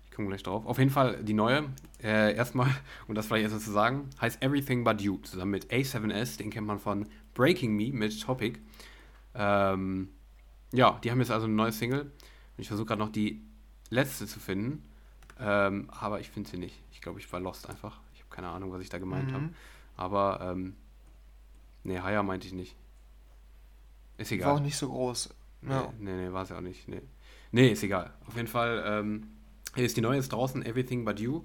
Ich komme gleich drauf. Auf jeden Fall die neue. Äh, erstmal, um das vielleicht erstmal zu sagen, heißt Everything But You, zusammen mit A7S, den kennt man von Breaking Me mit Topic. Ähm, ja, die haben jetzt also eine neue Single. Und ich versuche gerade noch die letzte zu finden. Ähm, aber ich finde sie nicht. Ich glaube, ich war lost einfach. Ich habe keine Ahnung, was ich da gemeint mhm. habe. Aber, ähm, nee, Haya meinte ich nicht. Ist egal. War auch nicht so groß. Nee, ja. nee, nee war es ja auch nicht. Nee. nee, ist egal. Auf jeden Fall, ähm, hier ist die neue, ist draußen, Everything But You.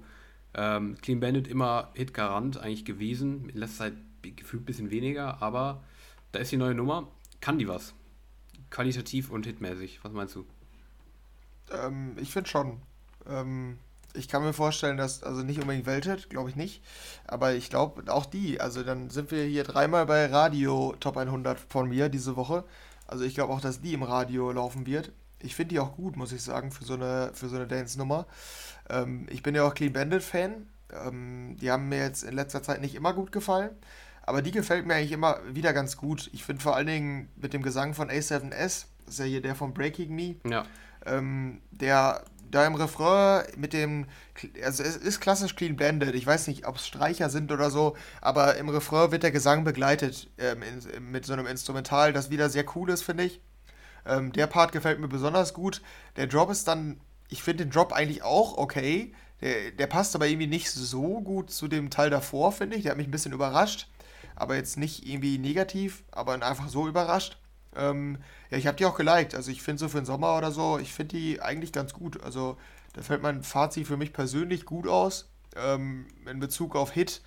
Ähm, Clean Bandit immer Hit-Garant eigentlich gewesen. In letzter Zeit gefühlt ein bisschen weniger, aber da ist die neue Nummer. Kann die was? Qualitativ und hitmäßig. Was meinst du? Ähm, ich finde schon. Ähm, ich kann mir vorstellen, dass, also nicht unbedingt Welthit, glaube ich nicht. Aber ich glaube, auch die. Also dann sind wir hier dreimal bei Radio Top 100 von mir diese Woche. Also ich glaube auch, dass die im Radio laufen wird. Ich finde die auch gut, muss ich sagen, für so eine, so eine Dance-Nummer. Ähm, ich bin ja auch Clean Bandit-Fan. Ähm, die haben mir jetzt in letzter Zeit nicht immer gut gefallen. Aber die gefällt mir eigentlich immer wieder ganz gut. Ich finde vor allen Dingen mit dem Gesang von A7S, das ist ja hier der von Breaking Me, ja. ähm, der da im Refrain mit dem, also es ist klassisch clean blended. Ich weiß nicht, ob es Streicher sind oder so, aber im Refrain wird der Gesang begleitet ähm, in, mit so einem Instrumental, das wieder sehr cool ist, finde ich. Ähm, der Part gefällt mir besonders gut. Der Drop ist dann, ich finde den Drop eigentlich auch okay. Der, der passt aber irgendwie nicht so gut zu dem Teil davor, finde ich. Der hat mich ein bisschen überrascht aber jetzt nicht irgendwie negativ, aber einfach so überrascht. Ähm, ja, ich habe die auch geliked. Also ich finde so für den Sommer oder so, ich finde die eigentlich ganz gut. Also da fällt mein Fazit für mich persönlich gut aus. Ähm, in Bezug auf Hit,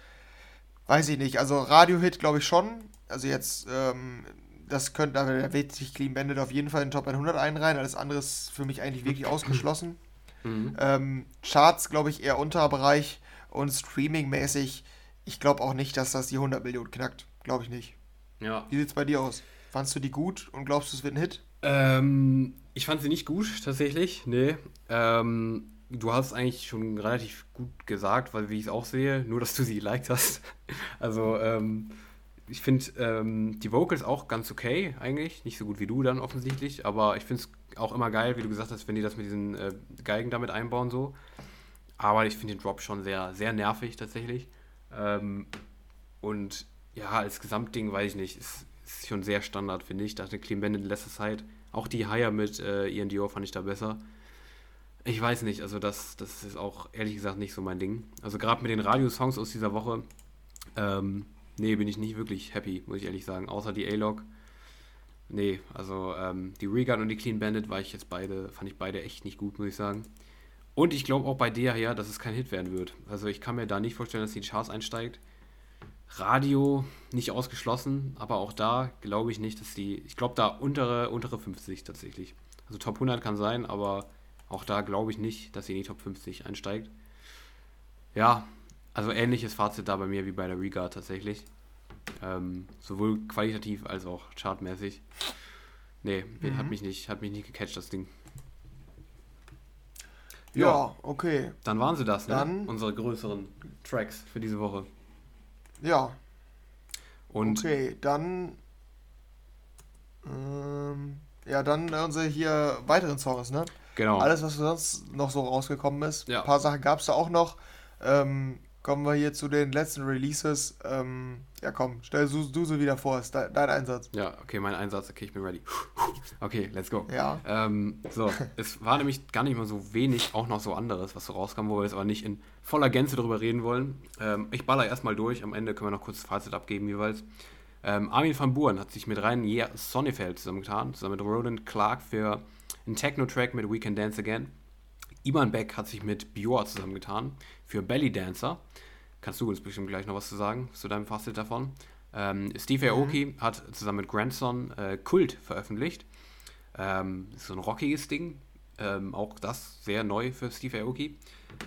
weiß ich nicht. Also Radio-Hit glaube ich schon. Also jetzt, ähm, das könnte, da wird sich Clean Bandit auf jeden Fall in den Top 100 einreihen. Alles andere ist für mich eigentlich wirklich ausgeschlossen. Mhm. Ähm, Charts glaube ich eher Unterbereich und Streaming-mäßig ich glaube auch nicht, dass das die 100 Millionen knackt. Glaube ich nicht. Ja. Wie sieht es bei dir aus? Fandst du die gut und glaubst du, es wird ein Hit? Ähm, ich fand sie nicht gut, tatsächlich. Nee. Ähm, du hast eigentlich schon relativ gut gesagt, weil wie ich es auch sehe, nur dass du sie geliked hast. also, ähm, ich finde ähm, die Vocals auch ganz okay, eigentlich. Nicht so gut wie du dann offensichtlich, aber ich finde es auch immer geil, wie du gesagt hast, wenn die das mit diesen äh, Geigen damit einbauen, so. aber ich finde den Drop schon sehr, sehr nervig tatsächlich. Ähm, und ja, als Gesamtding weiß ich nicht, ist, ist schon sehr Standard, finde ich. Da hatte Clean Bandit in letzter Zeit. Auch die Hire mit äh, Ian Dior fand ich da besser. Ich weiß nicht, also das, das ist auch ehrlich gesagt nicht so mein Ding. Also gerade mit den Radiosongs aus dieser Woche, ähm, nee, bin ich nicht wirklich happy, muss ich ehrlich sagen. Außer die A-Log. Nee, also ähm, die Regun und die Clean Bandit war ich jetzt beide, fand ich beide echt nicht gut, muss ich sagen. Und ich glaube auch bei der her, dass es kein Hit werden wird. Also ich kann mir da nicht vorstellen, dass die Charts einsteigt. Radio nicht ausgeschlossen, aber auch da glaube ich nicht, dass die. Ich glaube da untere, untere 50 tatsächlich. Also Top 100 kann sein, aber auch da glaube ich nicht, dass sie in die Top 50 einsteigt. Ja, also ähnliches Fazit da bei mir wie bei der Riga tatsächlich. Ähm, sowohl qualitativ als auch chartmäßig. Nee, mhm. hat mich nicht, hat mich nicht gecatcht, das Ding. Ja, ja okay. Dann waren sie das, ne? Dann, Unsere größeren Tracks für diese Woche. Ja. Und okay, dann. Ähm, ja, dann unsere hier weiteren Songs, ne? Genau. Alles, was sonst noch so rausgekommen ist. Ja. Ein paar Sachen gab es da auch noch. Ähm, kommen wir hier zu den letzten Releases. Ähm, ja, komm, stell du, du so wieder vor, ist dein, dein, Einsatz. Ja, okay, mein Einsatz, okay, ich bin ready. Okay, let's go. Ja. Ähm, so, es war nämlich gar nicht mal so wenig, auch noch so anderes, was so rauskam, wo wir jetzt aber nicht in voller Gänze darüber reden wollen. Ähm, ich baller erstmal durch, am Ende können wir noch kurz das Fazit abgeben jeweils. Ähm, Armin van Buren hat sich mit Ryan yeah, Sonnefeld zusammengetan, zusammen mit Roland Clark für einen Techno-Track mit We Can Dance Again. Iman Beck hat sich mit Bior zusammengetan für Belly Dancer. Kannst du uns bestimmt gleich noch was zu sagen, zu deinem Fazit davon. Ähm, Steve Aoki mhm. hat zusammen mit Grandson äh, Kult veröffentlicht. Ähm, ist so ein rockiges Ding. Ähm, auch das sehr neu für Steve Aoki.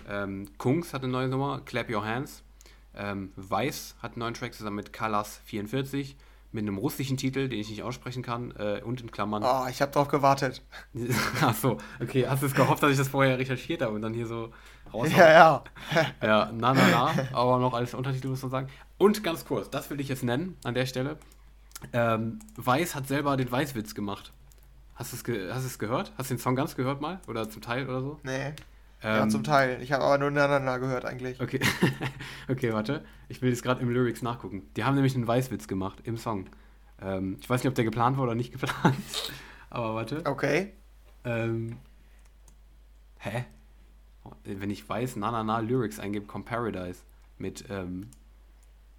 Ähm, Kungs hat eine neue Nummer, Clap Your Hands. Ähm, Weiß hat einen neuen Track zusammen mit Kalas 44 mit einem russischen Titel, den ich nicht aussprechen kann, äh, und in Klammern. Oh, ich habe drauf gewartet. Achso, okay. Hast du es gehofft, dass ich das vorher recherchiert habe und dann hier so raus? Ja, ja. ja, na, na, na. Aber noch als Untertitel muss man sagen. Und ganz kurz, das will ich jetzt nennen an der Stelle. Ähm, Weiß hat selber den Weißwitz gemacht. Hast du es ge hast gehört? Hast du den Song ganz gehört mal? Oder zum Teil oder so? Nee. Ähm, ja, zum Teil. Ich habe aber nur nacheinander gehört eigentlich. Okay, okay warte. Ich will jetzt gerade im Lyrics nachgucken. Die haben nämlich einen Weißwitz gemacht im Song. Ähm, ich weiß nicht, ob der geplant war oder nicht geplant. aber warte. Okay. Ähm, hä? Wenn ich weiß, na na na Lyrics eingebe, kommt Paradise mit, ähm,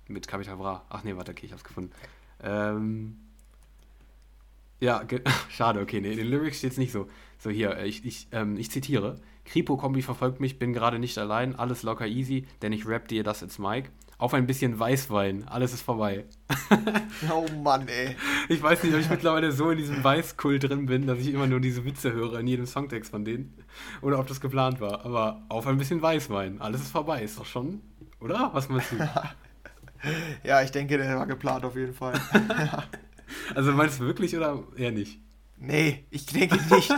mit Capital Bra. Ach nee, warte, okay, ich hab's gefunden. Ähm, ja, schade, okay, nee, in den Lyrics steht's nicht so. So hier, äh, ich, ich, ähm, ich zitiere. Kripo-Kombi verfolgt mich, bin gerade nicht allein, alles locker easy, denn ich rap dir das ins Mic. Auf ein bisschen Weißwein, alles ist vorbei. oh Mann, ey. Ich weiß nicht, ob ich mittlerweile so in diesem Weißkult drin bin, dass ich immer nur diese Witze höre in jedem Songtext von denen. Oder ob das geplant war. Aber auf ein bisschen Weißwein, alles ist vorbei. Ist doch schon, oder? Was meinst du? ja, ich denke, der war geplant auf jeden Fall. also meinst du wirklich oder eher nicht? Nee, ich denke nicht.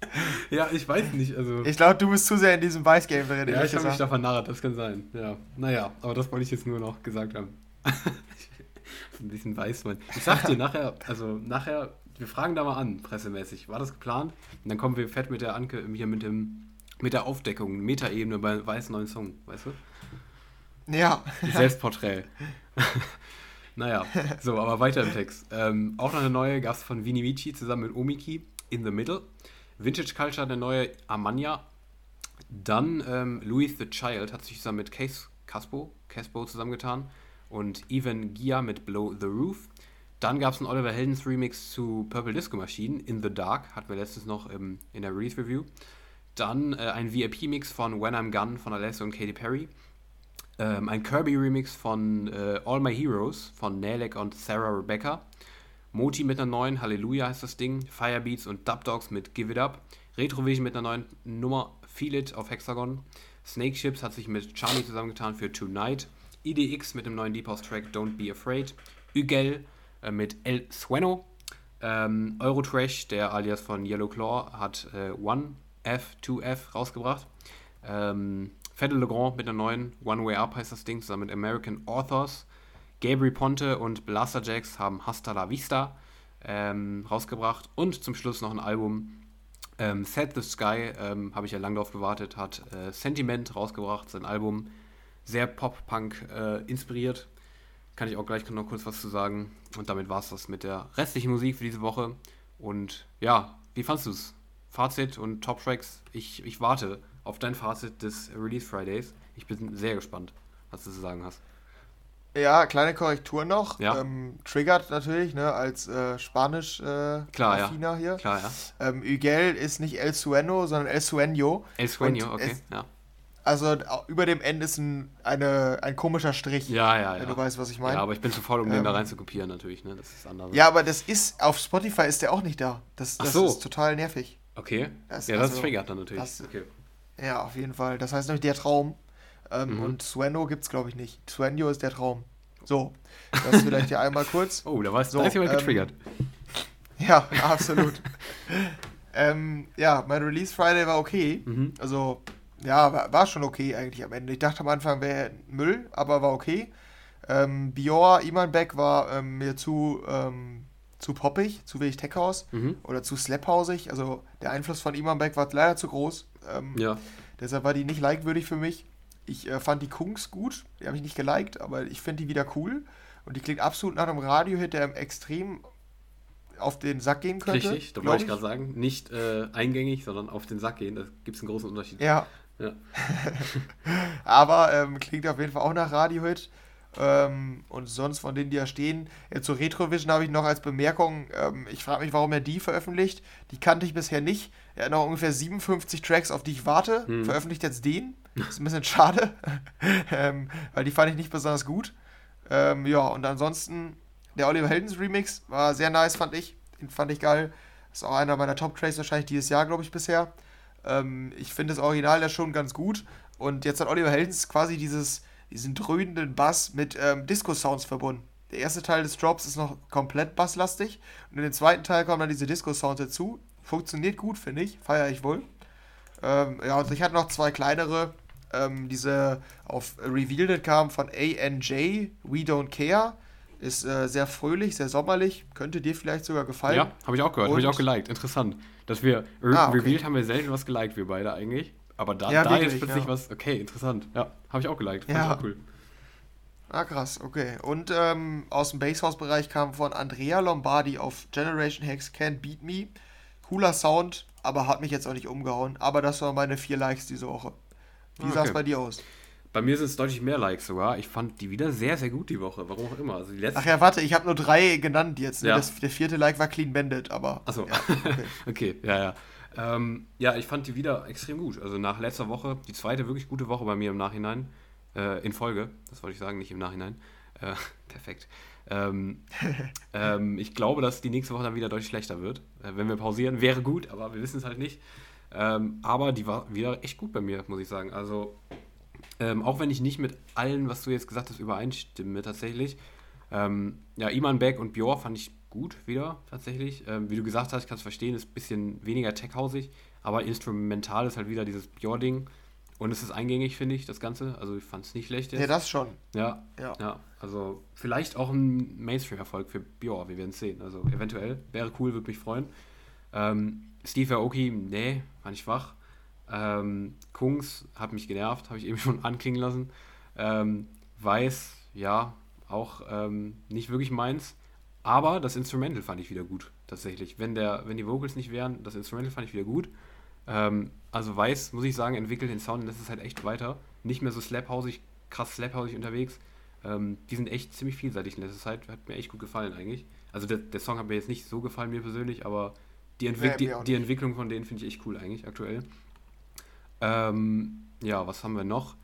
ja, ich weiß nicht. Also ich glaube, du bist zu sehr in diesem Weiß-Game drin. Ja, ich habe mich da vernarrt, das kann sein. Ja, naja, aber das wollte ich jetzt nur noch gesagt haben. ein bisschen Weißwein. Ich sag dir nachher, also nachher, wir fragen da mal an, pressemäßig. War das geplant? Und dann kommen wir fett mit der Anke, hier mit dem mit der Aufdeckung, Metaebene bei Weiß neuen Song, weißt du? Ja. Selbstporträt. naja, so, aber weiter im Text. Ähm, auch noch eine neue gab es von Vini Vici zusammen mit Omiki, In the Middle. Vintage Culture, der neue Armania. Dann ähm, Louis the Child hat sich zusammen mit Case Caspo, Caspo zusammengetan und Even Gia mit Blow the Roof. Dann gab es einen Oliver Heldens Remix zu Purple Disco Machine, In the Dark, hatten wir letztens noch ähm, in der Release Review. Dann äh, ein VIP-Mix von When I'm Gone von Alessio und Katy Perry. Ähm, ein Kirby-Remix von äh, All My Heroes von Nelek und Sarah Rebecca. Moti mit einer neuen, Halleluja heißt das Ding, Firebeats und Dub Dogs mit Give It Up, Retrovision mit einer neuen Nummer, Feel It auf Hexagon, Snake Chips hat sich mit Charlie zusammengetan für Tonight, IDX mit dem neuen Deep House Track Don't Be Afraid, Ugel äh, mit El Sueno, ähm, Eurotrash, der alias von Yellow Claw, hat äh, 1F, 2F rausgebracht. Ähm, Fede Legrand mit einer neuen One Way Up heißt das Ding, zusammen mit American Authors. Gabriel Ponte und Blaster Jacks haben Hasta la Vista ähm, rausgebracht und zum Schluss noch ein Album Ähm, Set the Sky, ähm, habe ich ja lange drauf gewartet, hat äh, Sentiment rausgebracht, sein Album. Sehr Pop-Punk äh, inspiriert. Kann ich auch gleich noch kurz was zu sagen. Und damit war es das mit der restlichen Musik für diese Woche. Und ja, wie fandest du es? Fazit und Top Tracks. Ich, ich warte auf dein Fazit des Release Fridays. Ich bin sehr gespannt, was du zu sagen hast. Ja, kleine Korrektur noch. Ja. Ähm, triggert natürlich, ne, als äh, Spanisch äh, Klar, ja. Hier. Klar, ja. Ähm, Miguel ist nicht El Sueno, sondern El Sueño. El Sueño, okay. es- ja. Also über dem N ist ein, eine, ein komischer Strich. Ja, ja, ja. Wenn du weißt, was ich meine. Ja, aber ich bin zu faul, um den da Ähm, rein zu kopieren, natürlich. Ne? Das ist anders. Ja, aber das ist, auf Spotify ist der auch nicht da. Das, Ach das so. ist total nervig. Okay. Das- ja, das also, triggert dann natürlich. das- okay. Ja, auf jeden Fall. Das heißt nämlich der Traum. Ähm, Mhm. Und Sueno gibt es, glaube ich, nicht. Sueño ist der Traum. So, das vielleicht hier einmal kurz. Oh, da, war's, So, da ist jemand ähm, getriggert. Ja, absolut. ähm, ja, mein Release Friday war okay. Mhm. Also, ja, war, war schon okay eigentlich am Ende. Ich dachte am Anfang wäre Müll, aber war okay. Ähm, Bior, Imanbek war ähm, mir zu, ähm, zu poppig, zu wenig Tech House Mhm. oder zu slaphausig. Also der Einfluss von Imanbek war leider zu groß. Ähm, Ja. Deshalb war die nicht likewürdig für mich. Ich äh, fand die Kungs gut, die habe ich nicht geliked, aber ich finde die wieder cool. Und die klingt absolut nach einem Radiohit, der extrem auf den Sack gehen könnte. Richtig, da wollte ich gerade sagen. Nicht äh, eingängig, sondern auf den Sack gehen. Da gibt es einen großen Unterschied. Ja, Ja. aber ähm, klingt auf jeden Fall auch nach Radiohit. Ähm, und sonst von denen, die da stehen, ja, zur Retrovision habe ich noch als Bemerkung, ähm, ich frage mich, warum er die veröffentlicht. Die kannte ich bisher nicht. Er hat noch ungefähr 57 Tracks, auf die ich warte. Hm. Veröffentlicht jetzt den. Ist ein bisschen schade, ähm, weil die fand ich nicht besonders gut. Ähm, ja, und ansonsten, der Oliver Heldens Remix war sehr nice, fand ich. Den fand ich geil. Ist auch einer meiner Top-Tracks wahrscheinlich dieses Jahr, glaube ich, bisher. Ähm, ich finde das Original ja schon ganz gut. Und jetzt hat Oliver Heldens quasi dieses, diesen dröhnenden Bass mit ähm, Disco-Sounds verbunden. Der erste Teil des Drops ist noch komplett basslastig. Und in dem zweiten Teil kommen dann diese Disco-Sounds dazu. Funktioniert gut, finde ich. Feiere ich wohl. Ähm, ja, und ich hatte noch zwei kleinere. Ähm, diese auf Revealed kamen von ANJ, We Don't Care. Ist äh, sehr fröhlich, sehr sommerlich. Könnte dir vielleicht sogar gefallen. Ja, habe ich auch gehört, habe ich auch geliked. Interessant. Dass wir re Ah, okay. revealed haben wir selten was geliked, wir beide eigentlich. Aber da, Ja, da wirklich, jetzt plötzlich ja. was, okay, interessant. Ja, habe ich auch geliked. Fand Ja. ich auch cool. Ah, krass, okay. Und ähm, aus dem Basshouse-Bereich kam von Andrea Lombardi auf Generation Hex Can't Beat Me. Cooler Sound, aber hat mich jetzt auch nicht umgehauen. Aber das waren meine vier Likes diese Woche. Wie Ah, sah es okay. bei dir aus? Bei mir sind es deutlich mehr Likes sogar. Ich fand die wieder sehr, sehr gut die Woche. Warum auch immer. Also die letzte. Ach ja, warte, ich habe nur drei genannt jetzt. ne? Ja. Das, der vierte Like war Clean Bandit, aber. Achso. Ja, okay. okay, ja, ja. Ähm, ja, ich fand die wieder extrem gut. Also nach letzter Woche, die zweite wirklich gute Woche bei mir im Nachhinein. Äh, in Folge, das wollte ich sagen, nicht im Nachhinein. Äh, perfekt. Ähm, ähm, ich glaube, dass die nächste Woche dann wieder deutlich schlechter wird. Äh, wenn wir pausieren, wäre gut, aber wir wissen es halt nicht. Ähm, aber die war wieder echt gut bei mir, muss ich sagen. Also, ähm, auch wenn ich nicht mit allen, was du jetzt gesagt hast, übereinstimme tatsächlich. Ähm, ja, Iman Beck und Bjor fand ich gut wieder tatsächlich. Ähm, wie du gesagt hast, ich kann es verstehen, ist ein bisschen weniger tech-hausig, aber instrumental ist halt wieder dieses Bjor-Ding. Und es ist eingängig, finde ich, das Ganze. Also ich fand es nicht schlecht jetzt. Ja, das schon. Ja, Ja. ja, also vielleicht auch ein Mainstream-Erfolg für Bjor, wir werden es sehen. Also eventuell, wäre cool, würde mich freuen. Ähm, Steve Aoki, nee, war nicht schwach. Ähm, Kungs hat mich genervt, habe ich eben schon anklingen lassen. Ähm, Weiß, ja, auch ähm, nicht wirklich meins. Aber das Instrumental fand ich wieder gut, tatsächlich. Wenn, der, wenn die Vocals nicht wären, das Instrumental fand ich wieder gut. Ähm, also Weiß, muss ich sagen, entwickelt den Sound und das ist halt echt weiter. Nicht mehr so slaphausig, krass slaphausig unterwegs. Ähm, die sind echt ziemlich vielseitig in letzter Zeit. Hat mir echt gut gefallen eigentlich. Also der, der Song hat mir jetzt nicht so gefallen, mir persönlich, aber die, Entwick Nee, die, die. Entwicklung von denen finde ich echt cool eigentlich aktuell. Ähm, ja, was haben wir noch?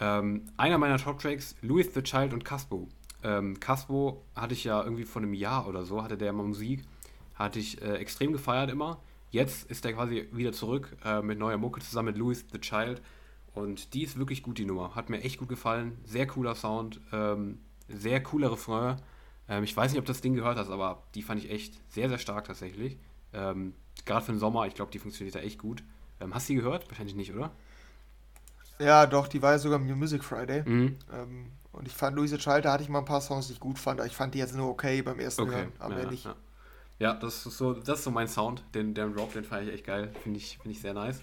Ähm, einer meiner Top-Tracks, Louis the Child und Caspo. Ähm, Caspo hatte ich ja irgendwie vor einem Jahr oder so, hatte der immer Musik. Hatte ich äh, extrem gefeiert immer. Jetzt ist der quasi wieder zurück äh, mit neuer Mucke zusammen mit Louis the Child. Und die ist wirklich gut, die Nummer. Hat mir echt gut gefallen. Sehr cooler Sound. Ähm, sehr cooler Refrain. Ähm, ich weiß nicht, ob du das Ding gehört hast, aber die fand ich echt sehr, sehr stark tatsächlich. Ähm, Gerade für den Sommer, ich glaube, die funktioniert da echt gut. Ähm, hast du die gehört? Wahrscheinlich nicht, oder? Ja, doch, die war ja sogar New Music Friday. Mhm. Ähm, und ich fand Luise Child, da hatte ich mal ein paar Songs, die ich gut fand, aber ich fand die jetzt nur okay beim ersten Okay. Hören, aber ja, nicht. ja. Ja, das ist so, das ist so mein Sound. Den, den Drop, den fand ich echt geil. Finde ich, find ich sehr nice.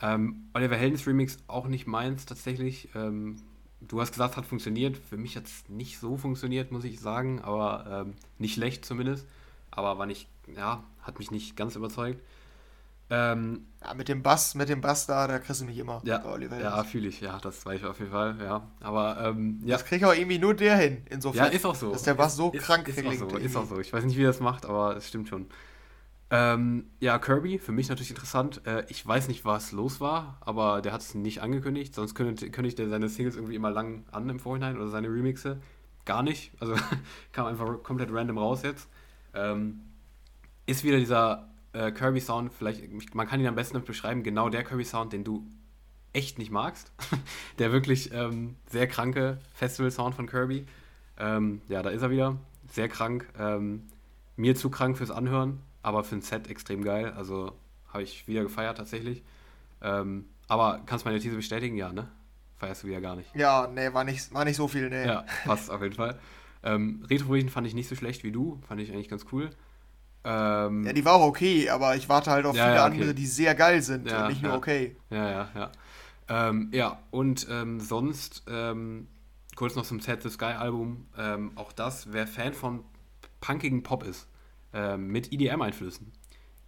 Ähm, Oliver Heldens Remix auch nicht meins tatsächlich. Ähm, du hast gesagt, hat funktioniert. Für mich hat es nicht so funktioniert, muss ich sagen, aber ähm, nicht schlecht zumindest. Aber war nicht, ja, hat mich nicht ganz überzeugt. Ähm, ja, mit dem Bass, mit dem Bass da, da kriegst du mich immer. Ja, ja fühle ich, ja, das weiß ich auf jeden Fall, ja. Aber, ähm, ja. Das kriegt auch irgendwie nur der hin, insofern. Ja, ist auch so. Dass der Bass so ist, krank ist, ist auch so, ist auch so. Ich weiß nicht, wie er das macht, aber es stimmt schon. Ähm, ja, Kirby, für mich natürlich interessant. Äh, ich weiß nicht, was los war, aber der hat es nicht angekündigt. Sonst könnte, kündigt er seine Singles irgendwie immer lang an im Vorhinein oder seine Remixe. Gar nicht. Also kam einfach komplett random raus jetzt. Ähm, ist wieder dieser äh, Kirby-Sound, vielleicht, man kann ihn am besten beschreiben, genau der Kirby-Sound, den du echt nicht magst. der wirklich ähm, sehr kranke Festival-Sound von Kirby. Ähm, ja, da ist er wieder. Sehr krank. Ähm, mir zu krank fürs Anhören, aber für ein Set extrem geil. Also habe ich wieder gefeiert tatsächlich. Ähm, aber kannst du meine These bestätigen? Ja, ne? Feierst du wieder gar nicht. Ja, nee, war nicht, war nicht so viel, ne. Ja, passt auf jeden Fall. Ähm, retro fand ich nicht so schlecht wie du. Fand ich eigentlich ganz cool. Ähm, ja, die war auch okay, aber ich warte halt auf ja, viele ja, okay. andere, die sehr geil sind ja, und nicht nur okay. Ja, ja, ja. Ähm, ja, und ähm, sonst ähm, kurz noch zum Set the Sky Album. Ähm, auch das, wer Fan von punkigen Pop ist, ähm, mit EDM-Einflüssen.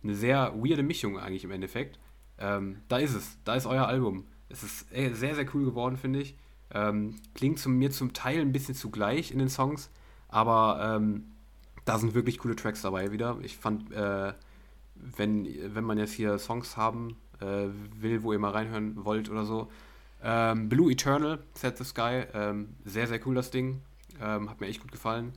Eine sehr weirde Mischung eigentlich im Endeffekt. da ist es, da ist euer Album. Es ist sehr, sehr cool geworden, finde ich. Klingt zu mir zum Teil ein bisschen zugleich in den Songs, aber da sind wirklich coole Tracks dabei wieder. Ich fand, äh, wenn, wenn man jetzt hier Songs haben äh, will, wo ihr mal reinhören wollt oder so, ähm, Blue Eternal, Set the Sky, ähm, sehr, sehr cool das Ding. Ähm, hat mir echt gut gefallen.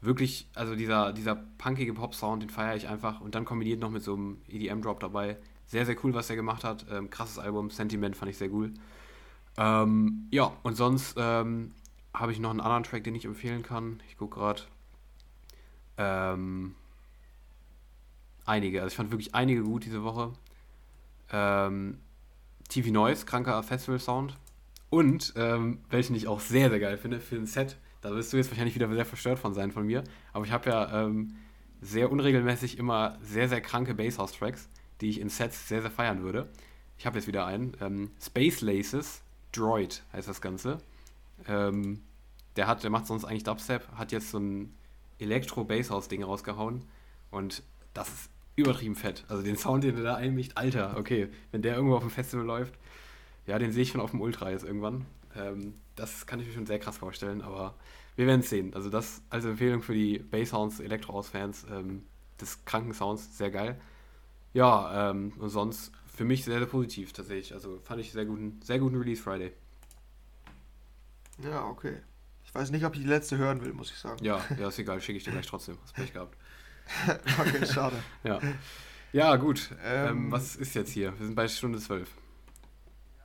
Wirklich, also dieser, dieser punkige Pop-Sound, den feiere ich einfach. Und dann kombiniert noch mit so einem EDM-Drop dabei. Sehr, sehr cool, was er gemacht hat. Ähm, krasses Album, Sentiment fand ich sehr cool. Ähm, ja, und sonst ähm, habe ich noch einen anderen Track, den ich empfehlen kann. Ich gucke gerade. Ähm, einige, also ich fand wirklich einige gut diese Woche. Ähm, TV Noise, kranker Festival-Sound. Und, ähm, welchen ich auch sehr, sehr geil finde, für ein Set, da wirst du jetzt wahrscheinlich wieder sehr verstört von sein von mir, aber ich habe ja ähm, sehr unregelmäßig immer sehr, sehr kranke Basshouse-Tracks, die ich in Sets sehr, sehr feiern würde. Ich habe jetzt wieder einen. Ähm, Space Laces, Droid heißt das Ganze. Ähm, der, hat, der macht sonst eigentlich Dubstep, hat jetzt so ein Elektro-Basshouse-Ding rausgehauen. Und das ist übertrieben fett. Also den Sound, den er da einmischt, Alter, okay, wenn der irgendwo auf dem Festival läuft, ja, den sehe ich schon auf dem Ultra jetzt irgendwann. Ähm, das kann ich mir schon sehr krass vorstellen, aber wir werden es sehen. Also das als Empfehlung für die Basshounds, Elektro-House-Fans ähm, des kranken Sounds, sehr geil. Ja, ähm, und sonst für mich sehr, sehr positiv tatsächlich. Also fand ich sehr guten, sehr guten Release Friday. Ja, okay. Ich weiß nicht, ob ich die letzte hören will, muss ich sagen. Ja, ja, ist egal, schicke ich dir gleich trotzdem. Hast Pech gehabt. okay, schade. ja. ja, gut. Ähm, ähm, was ist jetzt hier? Wir sind bei Stunde 12.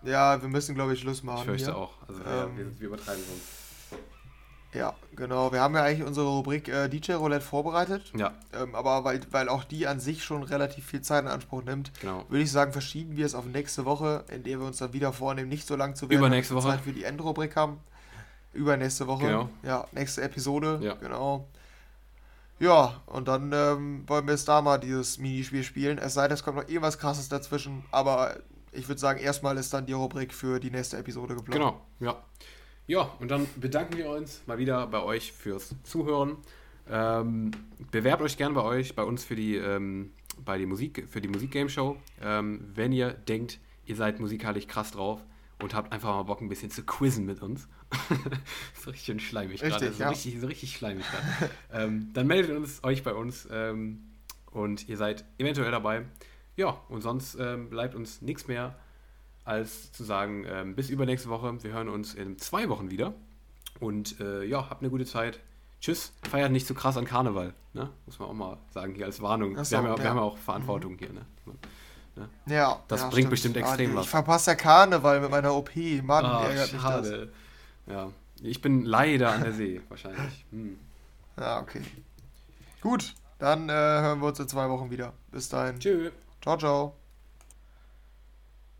Ja, wir müssen, glaube ich, Schluss machen. Ich fürchte hier. auch. Also wir, ähm, wir, wir übertreiben sonst. Ja, genau. Wir haben ja eigentlich unsere Rubrik äh, DJ Roulette vorbereitet. Ja. Ähm, aber weil, weil auch die an sich schon relativ viel Zeit in Anspruch nimmt, genau. würde ich sagen, verschieben wir es auf nächste Woche, indem wir uns dann wieder vornehmen, nicht so lang zu werden, Übernächste Woche. Zeit für die Endrubrik haben. Übernächste Woche. Genau. Ja, nächste Episode. Ja. Genau. Ja, und dann ähm, wollen wir jetzt da mal dieses Minispiel spielen. Es sei denn, es kommt noch irgendwas krasses dazwischen. Aber ich würde sagen, erstmal ist dann die Rubrik für die nächste Episode geplant. Genau, ja. Ja, und dann bedanken wir uns mal wieder bei euch fürs Zuhören. Ähm, bewerbt euch gerne bei euch, bei uns für die, ähm, bei die Musik, für die Musikgame Show. Ähm, wenn ihr denkt, ihr seid musikalisch krass drauf, und habt einfach mal Bock, ein bisschen zu quizzen mit uns. so richtig schön schleimig gerade. So, ja. richtig, so richtig schleimig gerade. ähm, dann meldet uns, euch bei uns ähm, und ihr seid eventuell dabei. Ja, und sonst ähm, bleibt uns nichts mehr, als zu sagen, ähm, bis übernächste Woche. Wir hören uns in zwei Wochen wieder. Und äh, ja, habt eine gute Zeit. Tschüss. Feiert nicht zu so krass an Karneval. Ne? Muss man auch mal sagen, hier als Warnung. So, wir, haben ja, ja. wir haben ja auch Verantwortung mhm. hier. Ne? Ne? Ja. Das ja, bringt stimmt. bestimmt extrem ja, was. Ich verpasse der Karneval mit meiner OP. Mann, oh, ärgert schade. das. Ja. Ich bin leider an der See, wahrscheinlich. Hm. Ja, okay. Gut, dann äh, hören wir uns in zwei Wochen wieder. Bis dahin. Tschüss. Ciao, ciao.